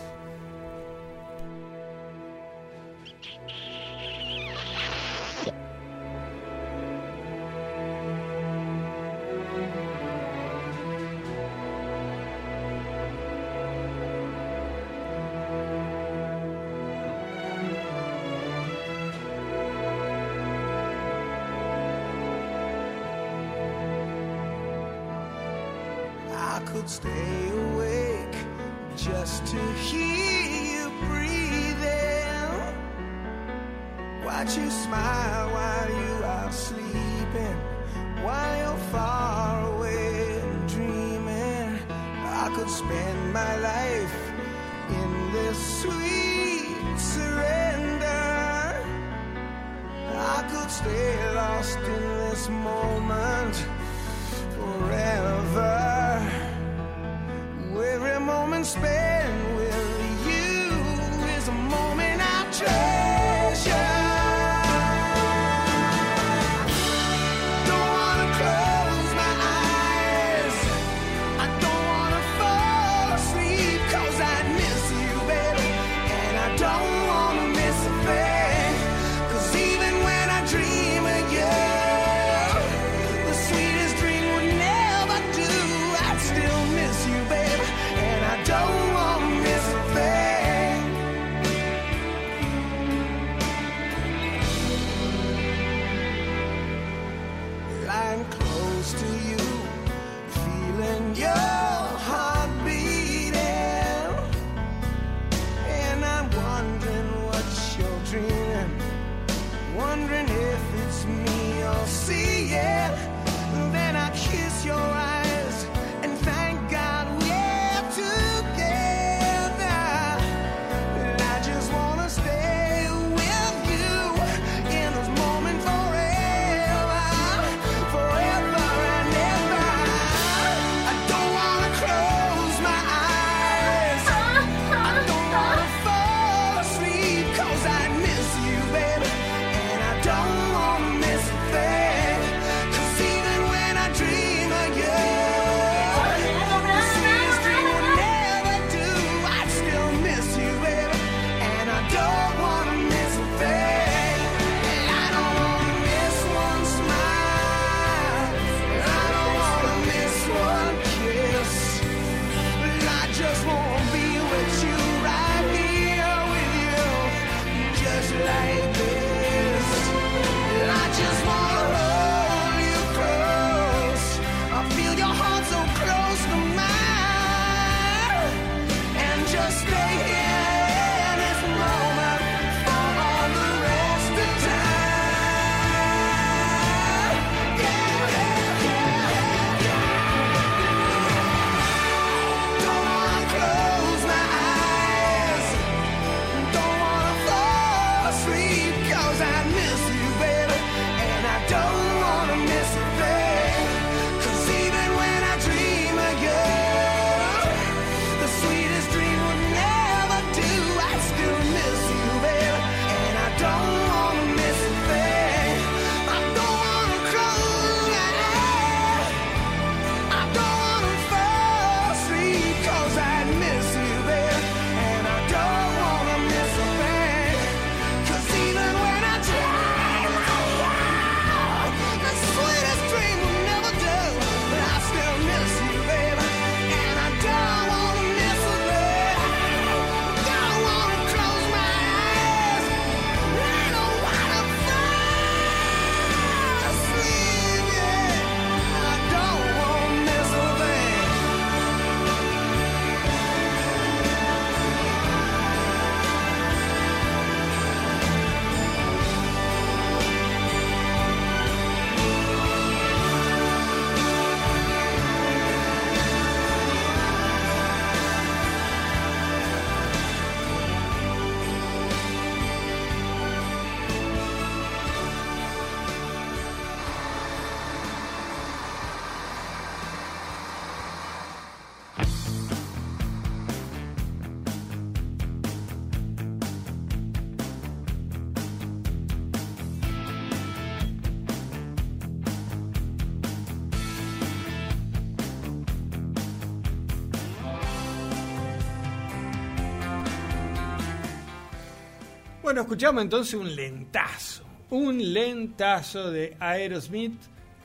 Escuchamos entonces un lentazo. Un lentazo de Aerosmith.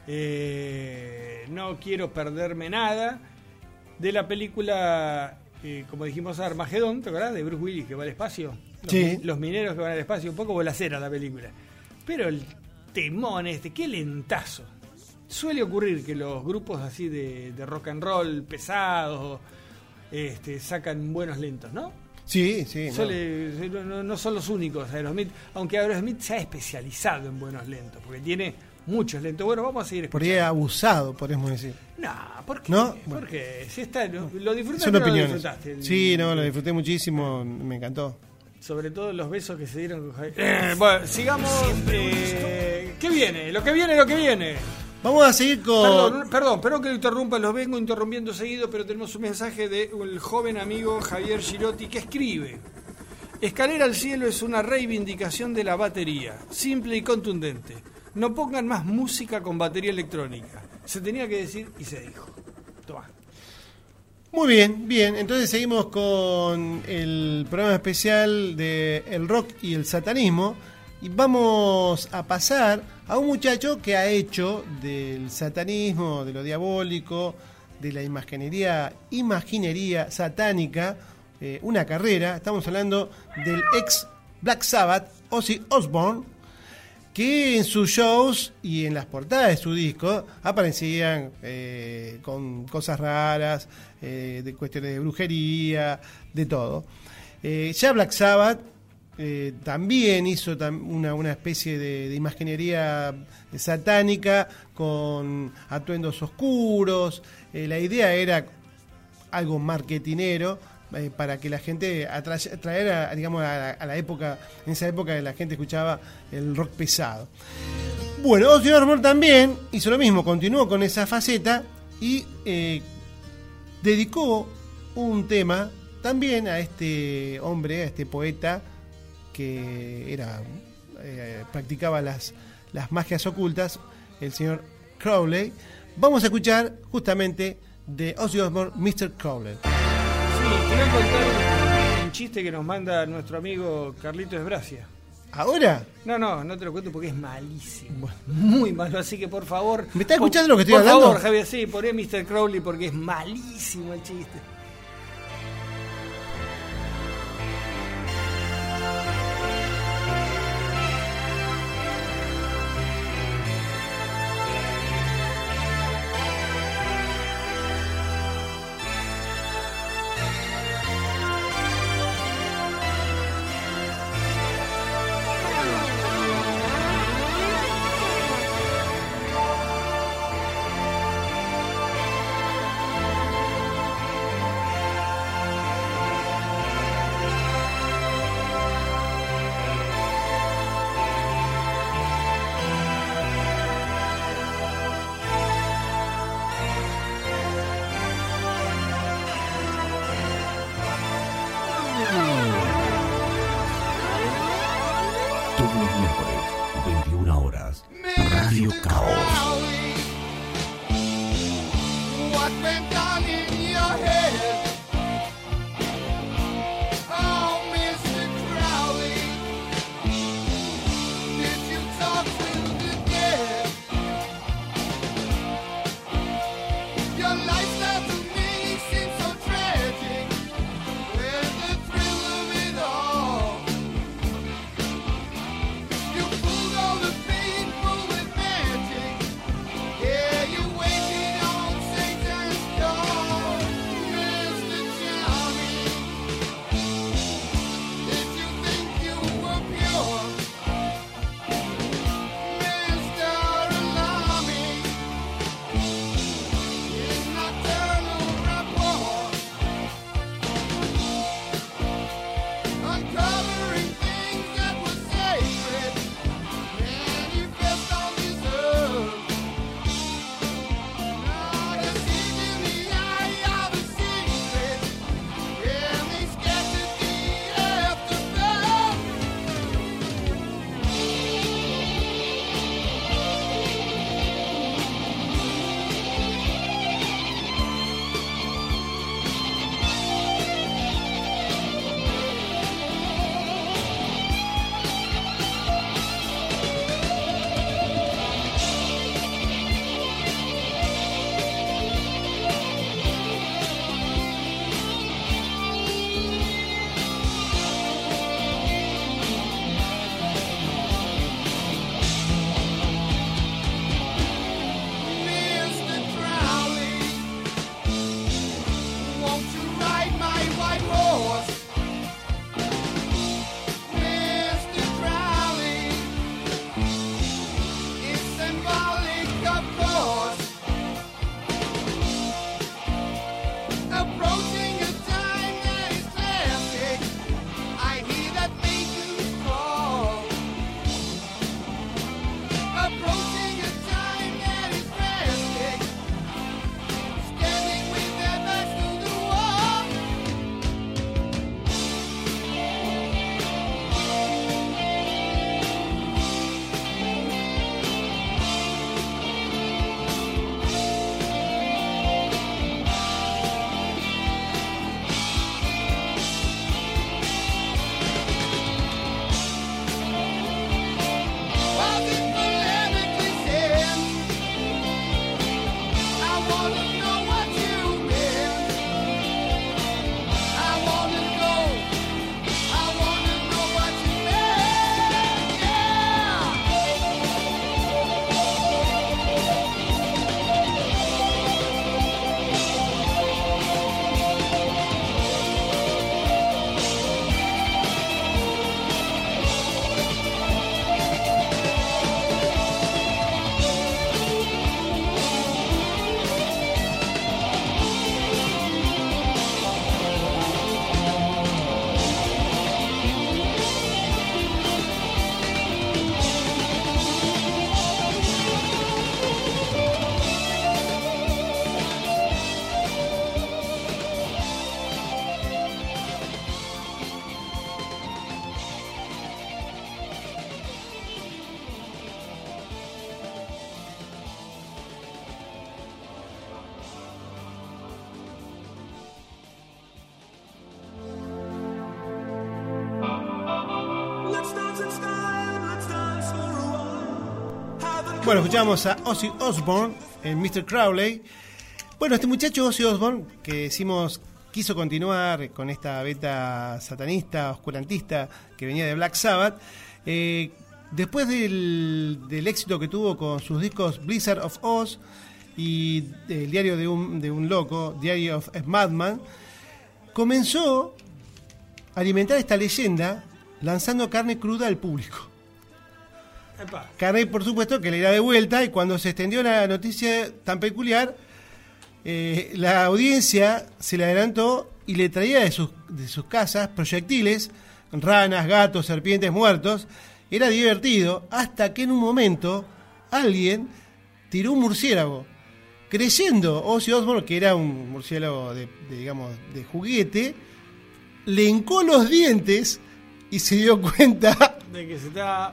eh, no quiero perderme nada. De la película, eh, como dijimos, Armagedón, ¿te acordás? De Bruce Willis que va al espacio. Los, Sí. mi- los mineros que van al espacio. Un poco bolacera la película. Pero el temón este, qué lentazo. Suele ocurrir que los grupos así de, de rock and roll pesados este, sacan buenos lentos, ¿no? Sí, sí. no. Suele- no, no- no son los únicos Aerosmith, aunque Aerosmith se ha especializado en buenos lentos, porque tiene muchos lentos. Bueno, vamos a seguir Por ahí escuchando. abusado, podemos decir. No, ¿por qué? ¿No? Porque si está, lo, lo disfrutaste Son no lo opiniones. disfrutaste? Sí, no, lo disfruté muchísimo, me encantó. Sobre todo los besos que se dieron con Javier. Eh, bueno, sigamos. eh, ¿Qué viene? Lo que viene, lo que viene. Vamos a seguir con. Perdón, perdón, perdón que lo interrumpa, los vengo interrumpiendo seguido, pero tenemos un mensaje del joven amigo Javier Girotti que escribe. Escalera al cielo es una reivindicación de la batería, simple y contundente. No pongan más música con batería electrónica. Se tenía que decir y se dijo. Toma. Muy bien, bien. Entonces seguimos con el programa especial de el rock y el satanismo. Y vamos a pasar a un muchacho que ha hecho del satanismo, de lo diabólico, de la imaginería, imaginería satánica, eh, una carrera. Estamos hablando del ex Black Sabbath, Ozzy Osbourne, que en sus shows y en las portadas de su disco aparecían eh, con cosas raras, eh, de cuestiones de brujería, de todo. Ya Black Sabbath eh, también hizo una, una especie de, de imaginería satánica con atuendos oscuros. Eh, la idea era algo marketinero eh, para que la gente atra- atraer digamos a la, a la época en esa época la gente escuchaba el rock pesado bueno Ozzy Osbourne también hizo lo mismo continuó con esa faceta y dedicó un tema también a este hombre a este poeta que era eh, practicaba las las magias ocultas el señor Crowley vamos a escuchar justamente de Ozzy Osbourne Mr. Crowley Sí, te voy a contar un, chiste que nos manda nuestro amigo Carlito Esbracia. ¿Ahora? No, no, no te lo cuento porque es malísimo. Muy malo, así que por favor. ¿Me estás escuchando lo que estoy por hablando? Por favor, Javier, sí, poné Mr. Crowley porque es malísimo el chiste. Bueno, escuchamos a Ozzy Osbourne en Mr. Crowley. Bueno, este muchacho Ozzy Osbourne, que decimos quiso continuar con esta beta satanista, oscurantista que venía de Black Sabbath, eh, después del, éxito que tuvo con sus discos Blizzard of Oz y El diario de un, de un loco, Diary of a Madman, comenzó a alimentar esta leyenda lanzando carne cruda al público. Epa. Por supuesto, que le da de vuelta y cuando se extendió la noticia tan peculiar, eh, la audiencia se le adelantó y le traía de sus, de sus casas proyectiles, ranas, gatos, serpientes muertos. Era divertido hasta que en un momento alguien tiró un murciélago. Creyendo Ozzy Osbourne que era un murciélago de, de, digamos, de juguete, le hincó los dientes y se dio cuenta (laughs) De que se estaba,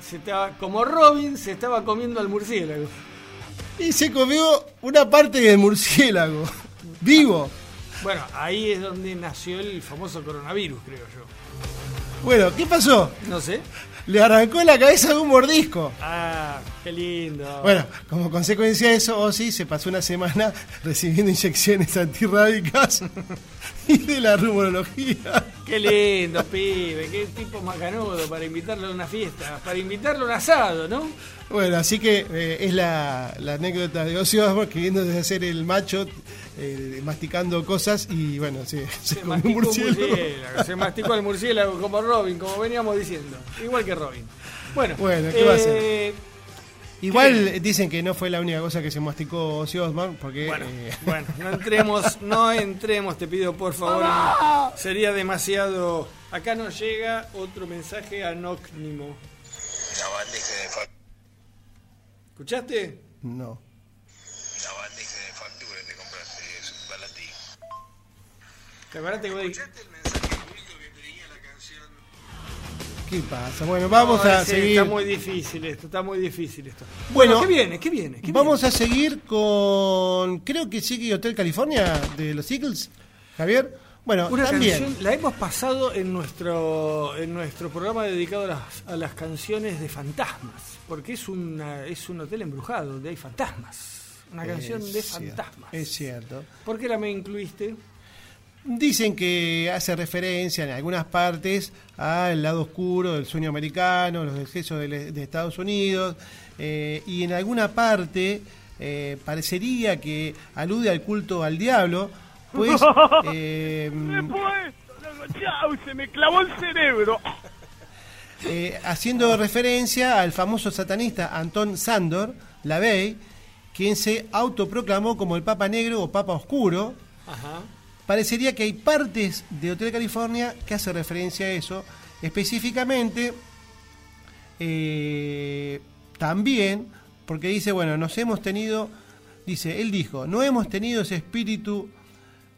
se estaba, como Robin, se estaba comiendo al murciélago. y se comió una parte del murciélago, (laughs) vivo. Bueno, ahí es donde nació el famoso coronavirus, creo yo. Bueno, ¿qué pasó? No sé. Le arrancó la cabeza de un mordisco. Ah, qué lindo. Bueno, como consecuencia de eso, Ozzy se pasó una semana (laughs) recibiendo inyecciones antirrábicas (laughs) y de la rumorología. Qué lindo, pibe. Qué tipo macanudo para invitarlo a una fiesta. Para invitarlo a un asado, ¿no? Bueno, así que eh, es la, la anécdota de Ozzy Osbourne queriendo hacer el macho, eh, masticando cosas y bueno, sí, se, Se comió un murciélago. murciélago. Se masticó el murciélago como Robin, como veníamos diciendo. Igual que Robin. Bueno, Bueno, ¿qué va a hacer? Igual dicen que no fue la única cosa que se masticó Ozzy Osbourne, porque... Bueno, eh, (laughs) bueno, no entremos, no entremos, te pido por favor. Sería demasiado. Acá nos llega otro mensaje anónimo. Una bandeja de factura, ¿Escuchaste? no. una bandeja de factura te compraste, es un balatí. ¿Te acuerdas que? ¿Escuchaste el ¿Qué pasa? Bueno, vamos No, a seguir. Está muy difícil esto, está muy difícil esto. Bueno, ¿qué viene? ¿Qué viene? ¿Qué Vamos a seguir con. Creo que sigue Hotel California de los Eagles, Javier. Bueno, Una también. canción, la hemos pasado en nuestro en nuestro programa dedicado a las, a las canciones de fantasmas, porque es una, es un hotel embrujado donde hay fantasmas. Una canción Es de cierto, fantasmas. Es cierto. ¿Por qué la me incluiste? Dicen que hace referencia en algunas partes al lado oscuro del sueño americano, los excesos de, de Estados Unidos, eh, y en alguna parte eh, parecería que alude al culto al diablo, pues (laughs) eh. Se me clavó el cerebro. eh, haciendo referencia al famoso satanista Anton Sandor, Lavey, quien se autoproclamó como el Papa Negro o Papa Oscuro, Ajá. Parecería que hay partes de Hotel California que hace referencia a eso. Específicamente, eh, también, porque dice, bueno, nos hemos tenido, dice, él dijo, no hemos tenido ese espíritu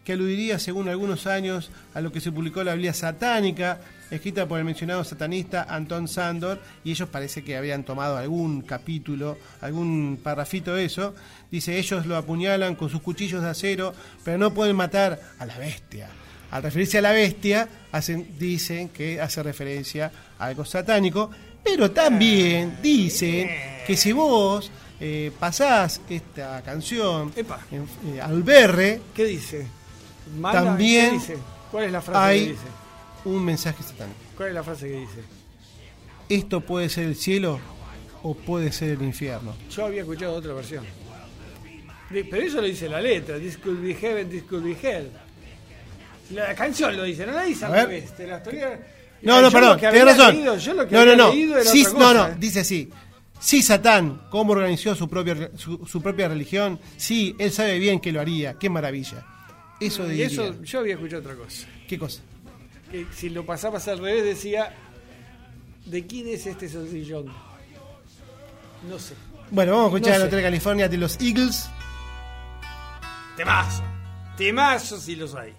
que aludiría, según algunos años, a lo que se publicó la Biblia satánica, escrita por el mencionado satanista Anton Sandor, y ellos parece que habían tomado algún capítulo, algún parrafito de eso. Dice, ellos lo apuñalan con sus cuchillos de acero, pero no pueden matar a la bestia. Al referirse a la bestia, hacen, dicen que hace referencia a algo satánico, pero también dicen que si vos eh, pasás esta canción eh, al berre, ¿Qué dice? ¿Mala? También ¿Qué dice? ¿Cuál es la frase hay que dice? Un mensaje satánico. ¿Cuál es la frase que dice? Esto puede ser el cielo o puede ser el infierno. Yo había escuchado otra versión. Pero eso lo dice la letra. This could be heaven, this could be hell. La canción lo dice, no la dice A al revés. Te la estoy... No, no, perdón, había razón. leído- yo lo que no, no, no. era Sí, otra no, cosa, no, dice así. Sí, Satán, cómo organizó su propia, su, su propia religión. Sí, él sabe bien que lo haría. Qué maravilla. Eso Y diría. eso, yo había escuchado otra cosa. ¿Qué cosa? Que si lo pasabas al revés decía, ¿de quién es este solsillón? No sé. Bueno, vamos a escuchar No el. Hotel California de los Eagles. Temazo. Temazo si los hay.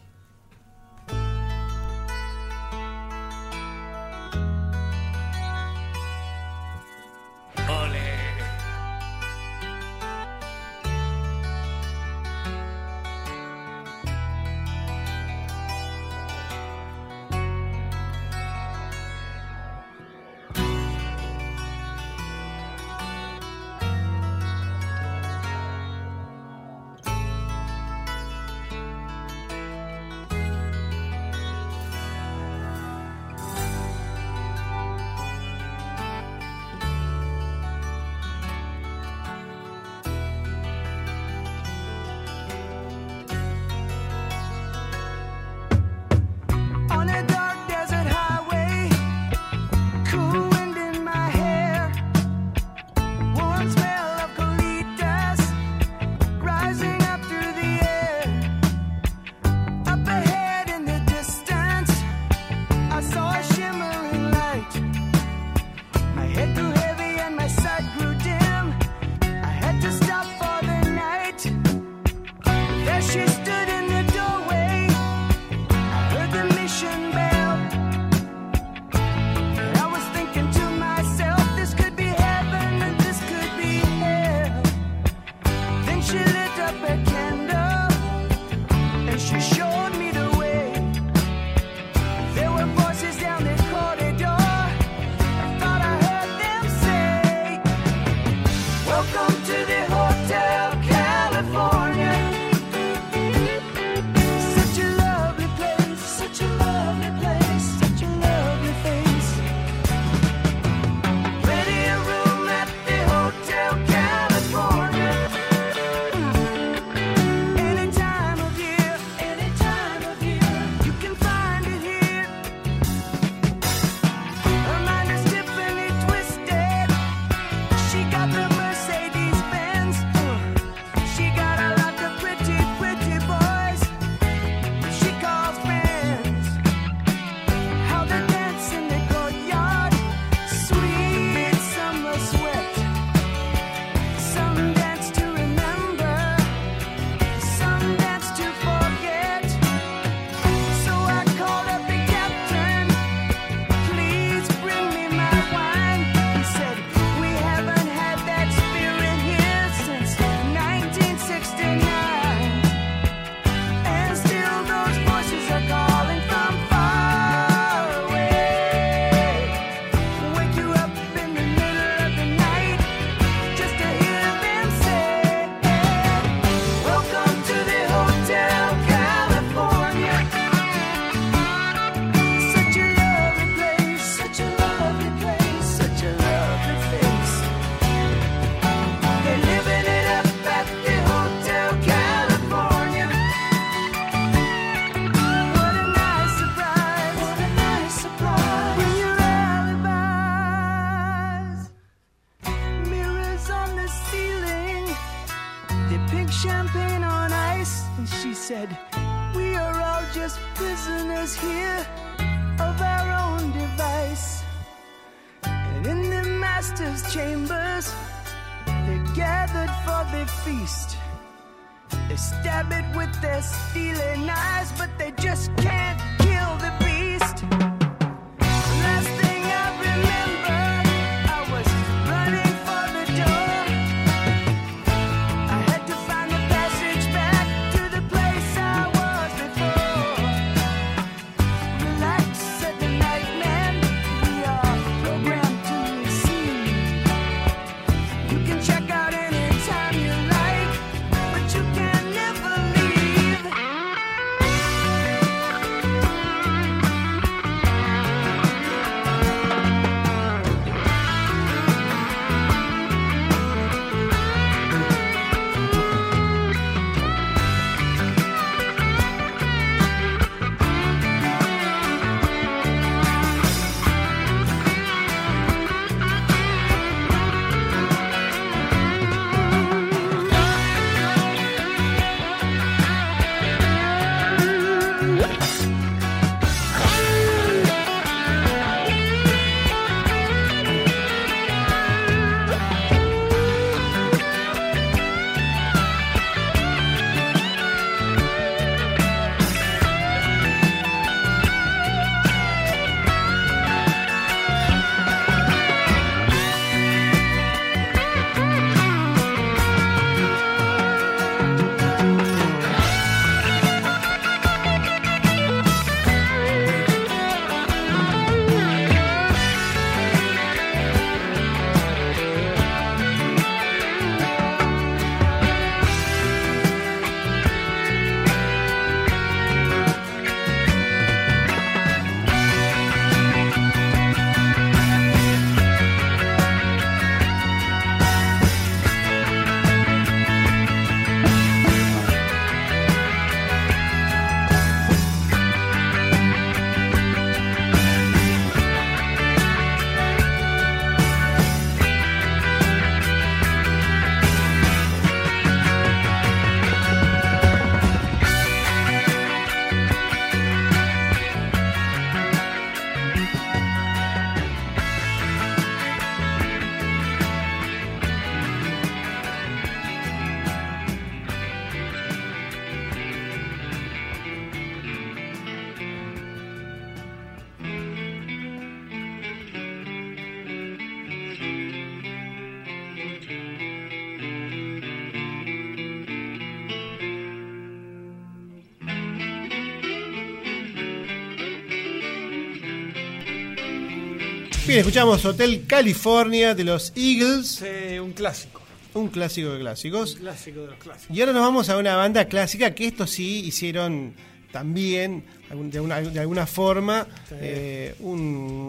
Escuchamos Hotel California de los Eagles, un clásico. un clásico de clásicos. Un clásico de los clásicos. Y ahora nos vamos a una banda clásica que estos sí hicieron también de, una- de alguna forma eh, un-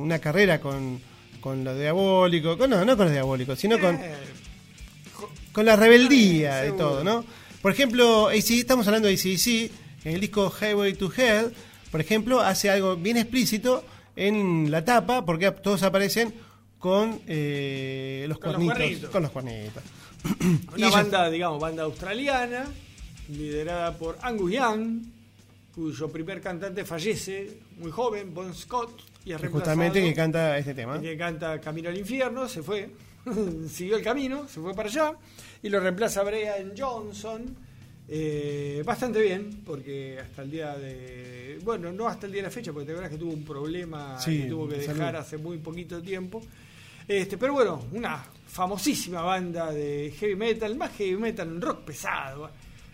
una carrera con, con lo diabólico, con, no, no con lo diabólico, sino con, Eh, con la rebeldía de todo, ¿no? Por ejemplo, AC, estamos hablando de ACDC, en el disco Highway to Hell, por ejemplo, hace algo bien explícito en la tapa, porque todos aparecen con eh, los Con cuernitos. Con los cuernitos. (clears throat) Y Una ellos- banda, digamos, banda australiana, liderada por Angus Young, cuyo primer cantante fallece muy joven, Bon Scott, y es justamente que canta este tema. que canta Camino al Infierno, se fue, (laughs) siguió el camino, se fue para allá, y lo reemplaza Brian Johnson. Eh, bastante bien, porque hasta el día de. Bueno, no hasta el día de la fecha, porque te acuerdas que tuvo un problema Sí, que tuvo que de dejar salud. hace muy poquito tiempo. Este, pero bueno, una famosísima banda de heavy metal, más heavy metal, rock pesado.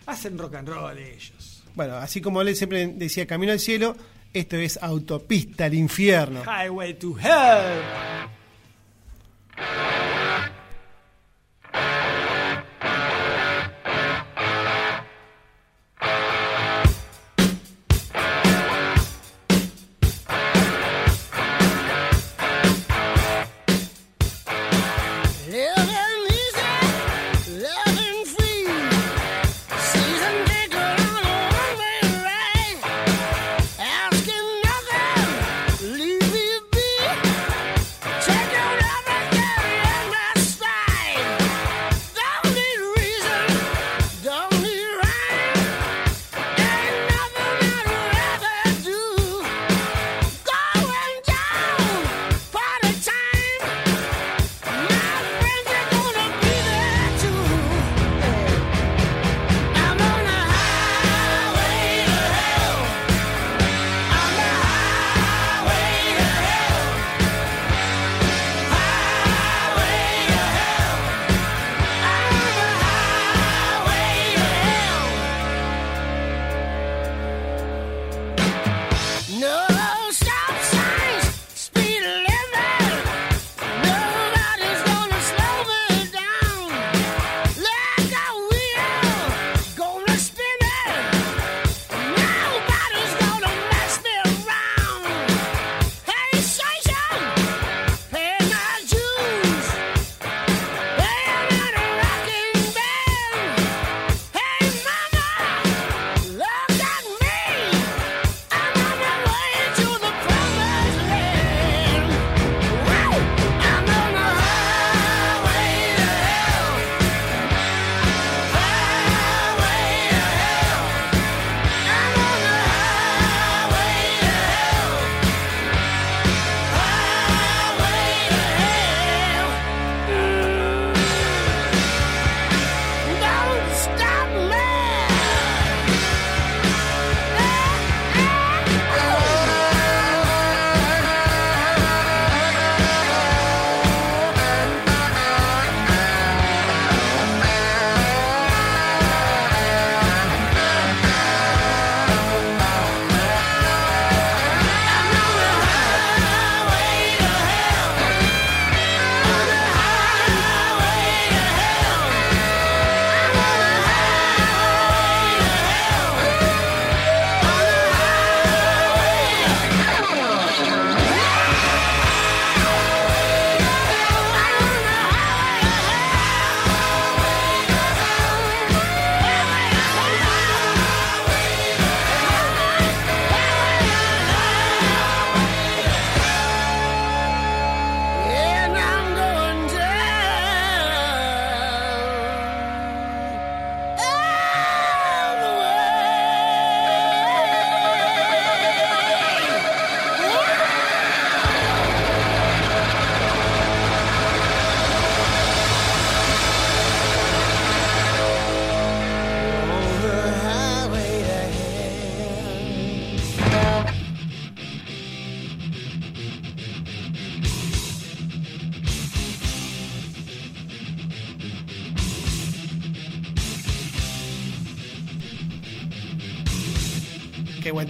Hacen rock and roll ellos. Bueno, así como él siempre decía Camino al Cielo, esto es Autopista al Infierno. Highway to Hell.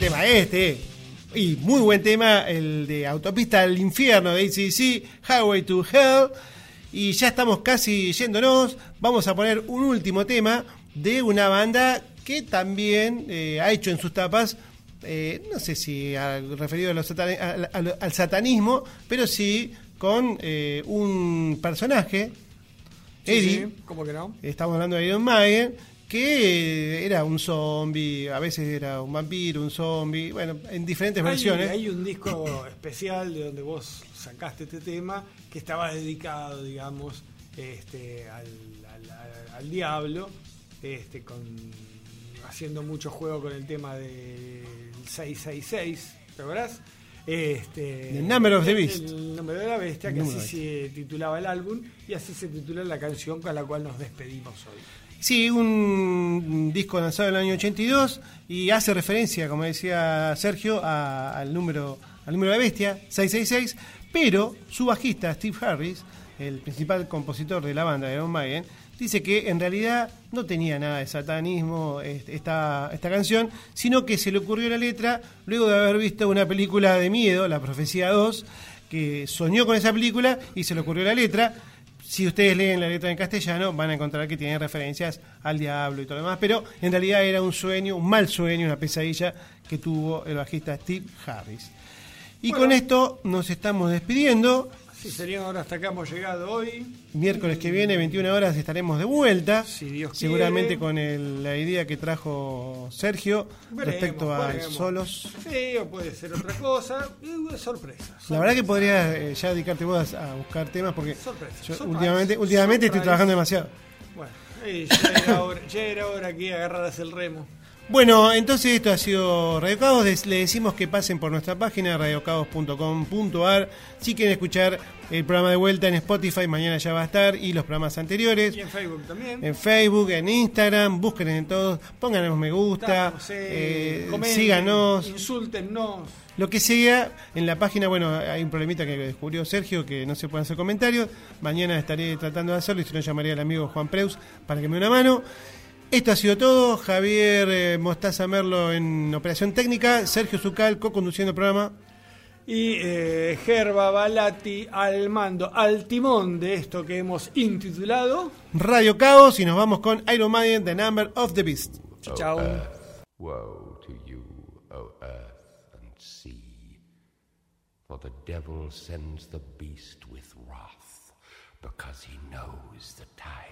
Tema este. Y muy buen tema el de Autopista al Infierno de ACC, Highway to Hell. Y ya estamos casi yéndonos. Vamos a poner un último tema de una banda que también eh, ha hecho en sus tapas, eh, no sé si al- referido a los satani- al, al- al satanismo, pero sí con eh, un personaje, Sí, Eddie, sí, ¿Cómo que no? estamos hablando de Iron Maiden, que era un zombie, a veces era un vampiro, un zombie, bueno, en diferentes Hay, versiones. hay un disco (coughs) especial de donde vos sacaste este tema que estaba dedicado, digamos, este, al, al- diablo, este, con, haciendo mucho juego con el tema del 666, ¿te acordás? Este, The Number of the el- Beast. El nombre de la bestia, El que número así se titulaba el álbum y así se titula la canción con la cual nos despedimos hoy. Sí, un disco lanzado en el año 82 y hace referencia, como decía Sergio, a- al número al número de bestia, 666, pero su bajista Steve Harris, el principal compositor de la banda de Iron Maiden, dice que en realidad no tenía nada de satanismo esta, esta canción, sino que se le ocurrió la letra luego de haber visto una película de miedo, La Profecía 2, que soñó con esa película y se le ocurrió la letra. Si ustedes leen la letra en castellano, van a encontrar que tiene referencias al diablo y todo lo demás, pero en realidad era un sueño, un mal sueño, una pesadilla que tuvo el bajista Steve Harris. Y Bueno. con esto nos estamos despidiendo. Serían ahora hasta acá hemos llegado hoy. Miércoles que viene, 21 horas, estaremos de vuelta. Si Dios seguramente quiere. con el- la idea que trajo Sergio Veremos, respecto a veremos. solos. Sí, o puede ser otra cosa. Y sorpresas. La verdad que podrías eh, ya dedicarte vos a, a buscar temas porque Sorpresa, yo últimamente, últimamente estoy trabajando demasiado. Bueno, eh, ya, era hora, ya era hora que agarraras el remo. Bueno, entonces esto ha sido Radio. Les- Le decimos que pasen por nuestra página radiocaos.com.ar. Si quieren escuchar el programa de vuelta en Spotify, mañana ya va a estar. Y los programas anteriores. Y en Facebook también. En Facebook, en Instagram, busquen en todos, pónganos me gusta, Estamos, eh, comenten, síganos, Insúltennos. lo que sea. En la página, bueno, hay un problemita que descubrió Sergio, que no se pueden hacer comentarios. Mañana estaré tratando de hacerlo y si no llamaré al amigo Juan Preus para que me dé una mano. Esto ha sido todo. Javier eh, Mostaza Merlo en operación técnica. Sergio Zucal co-conduciendo el programa. Y eh, Gerba Balati al mando, al timón de esto que hemos intitulado. Radio Caos y nos vamos con Iron Maiden, The Number of the Beast. Chao, chao. Woe to you, O earth and sea, for the devil sends the beast with wrath, because he knows the time.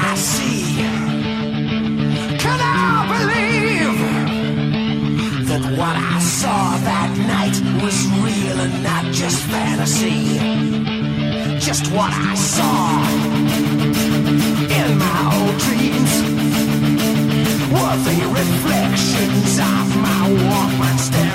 just fantasy? Just what I saw in my old dreams were the reflections of my Walkman staring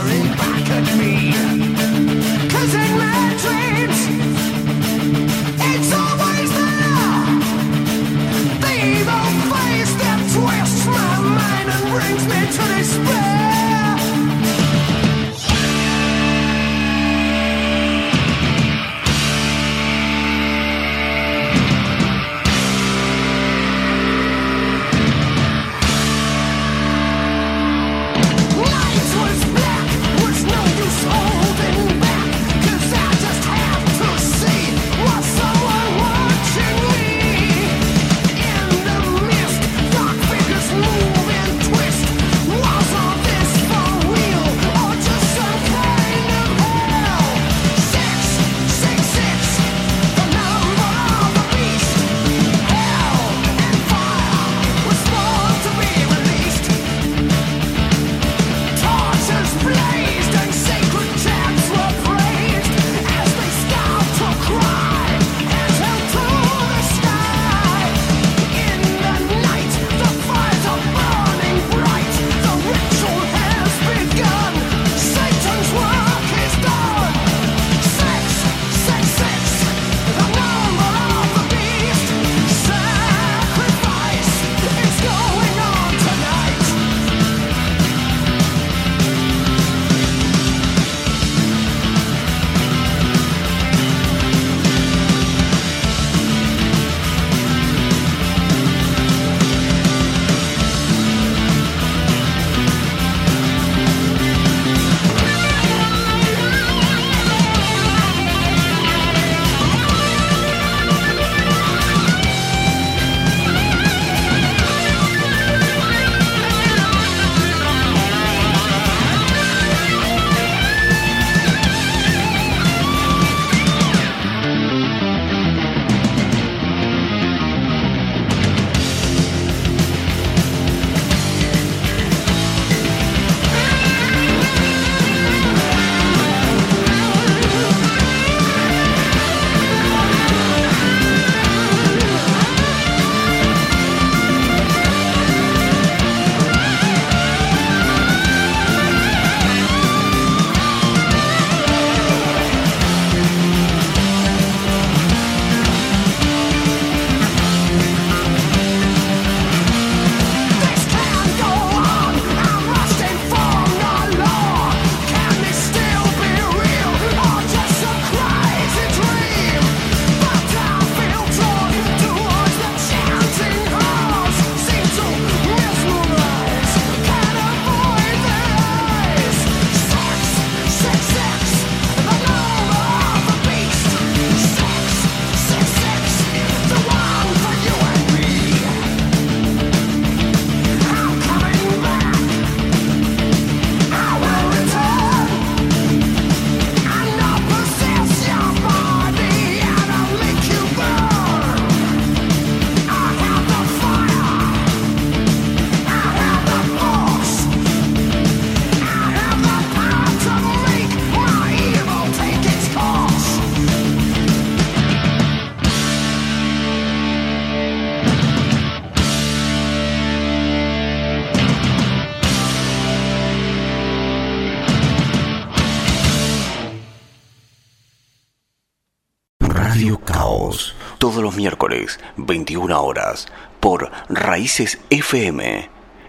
miércoles, 21 horas, por Raíces FM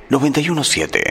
917.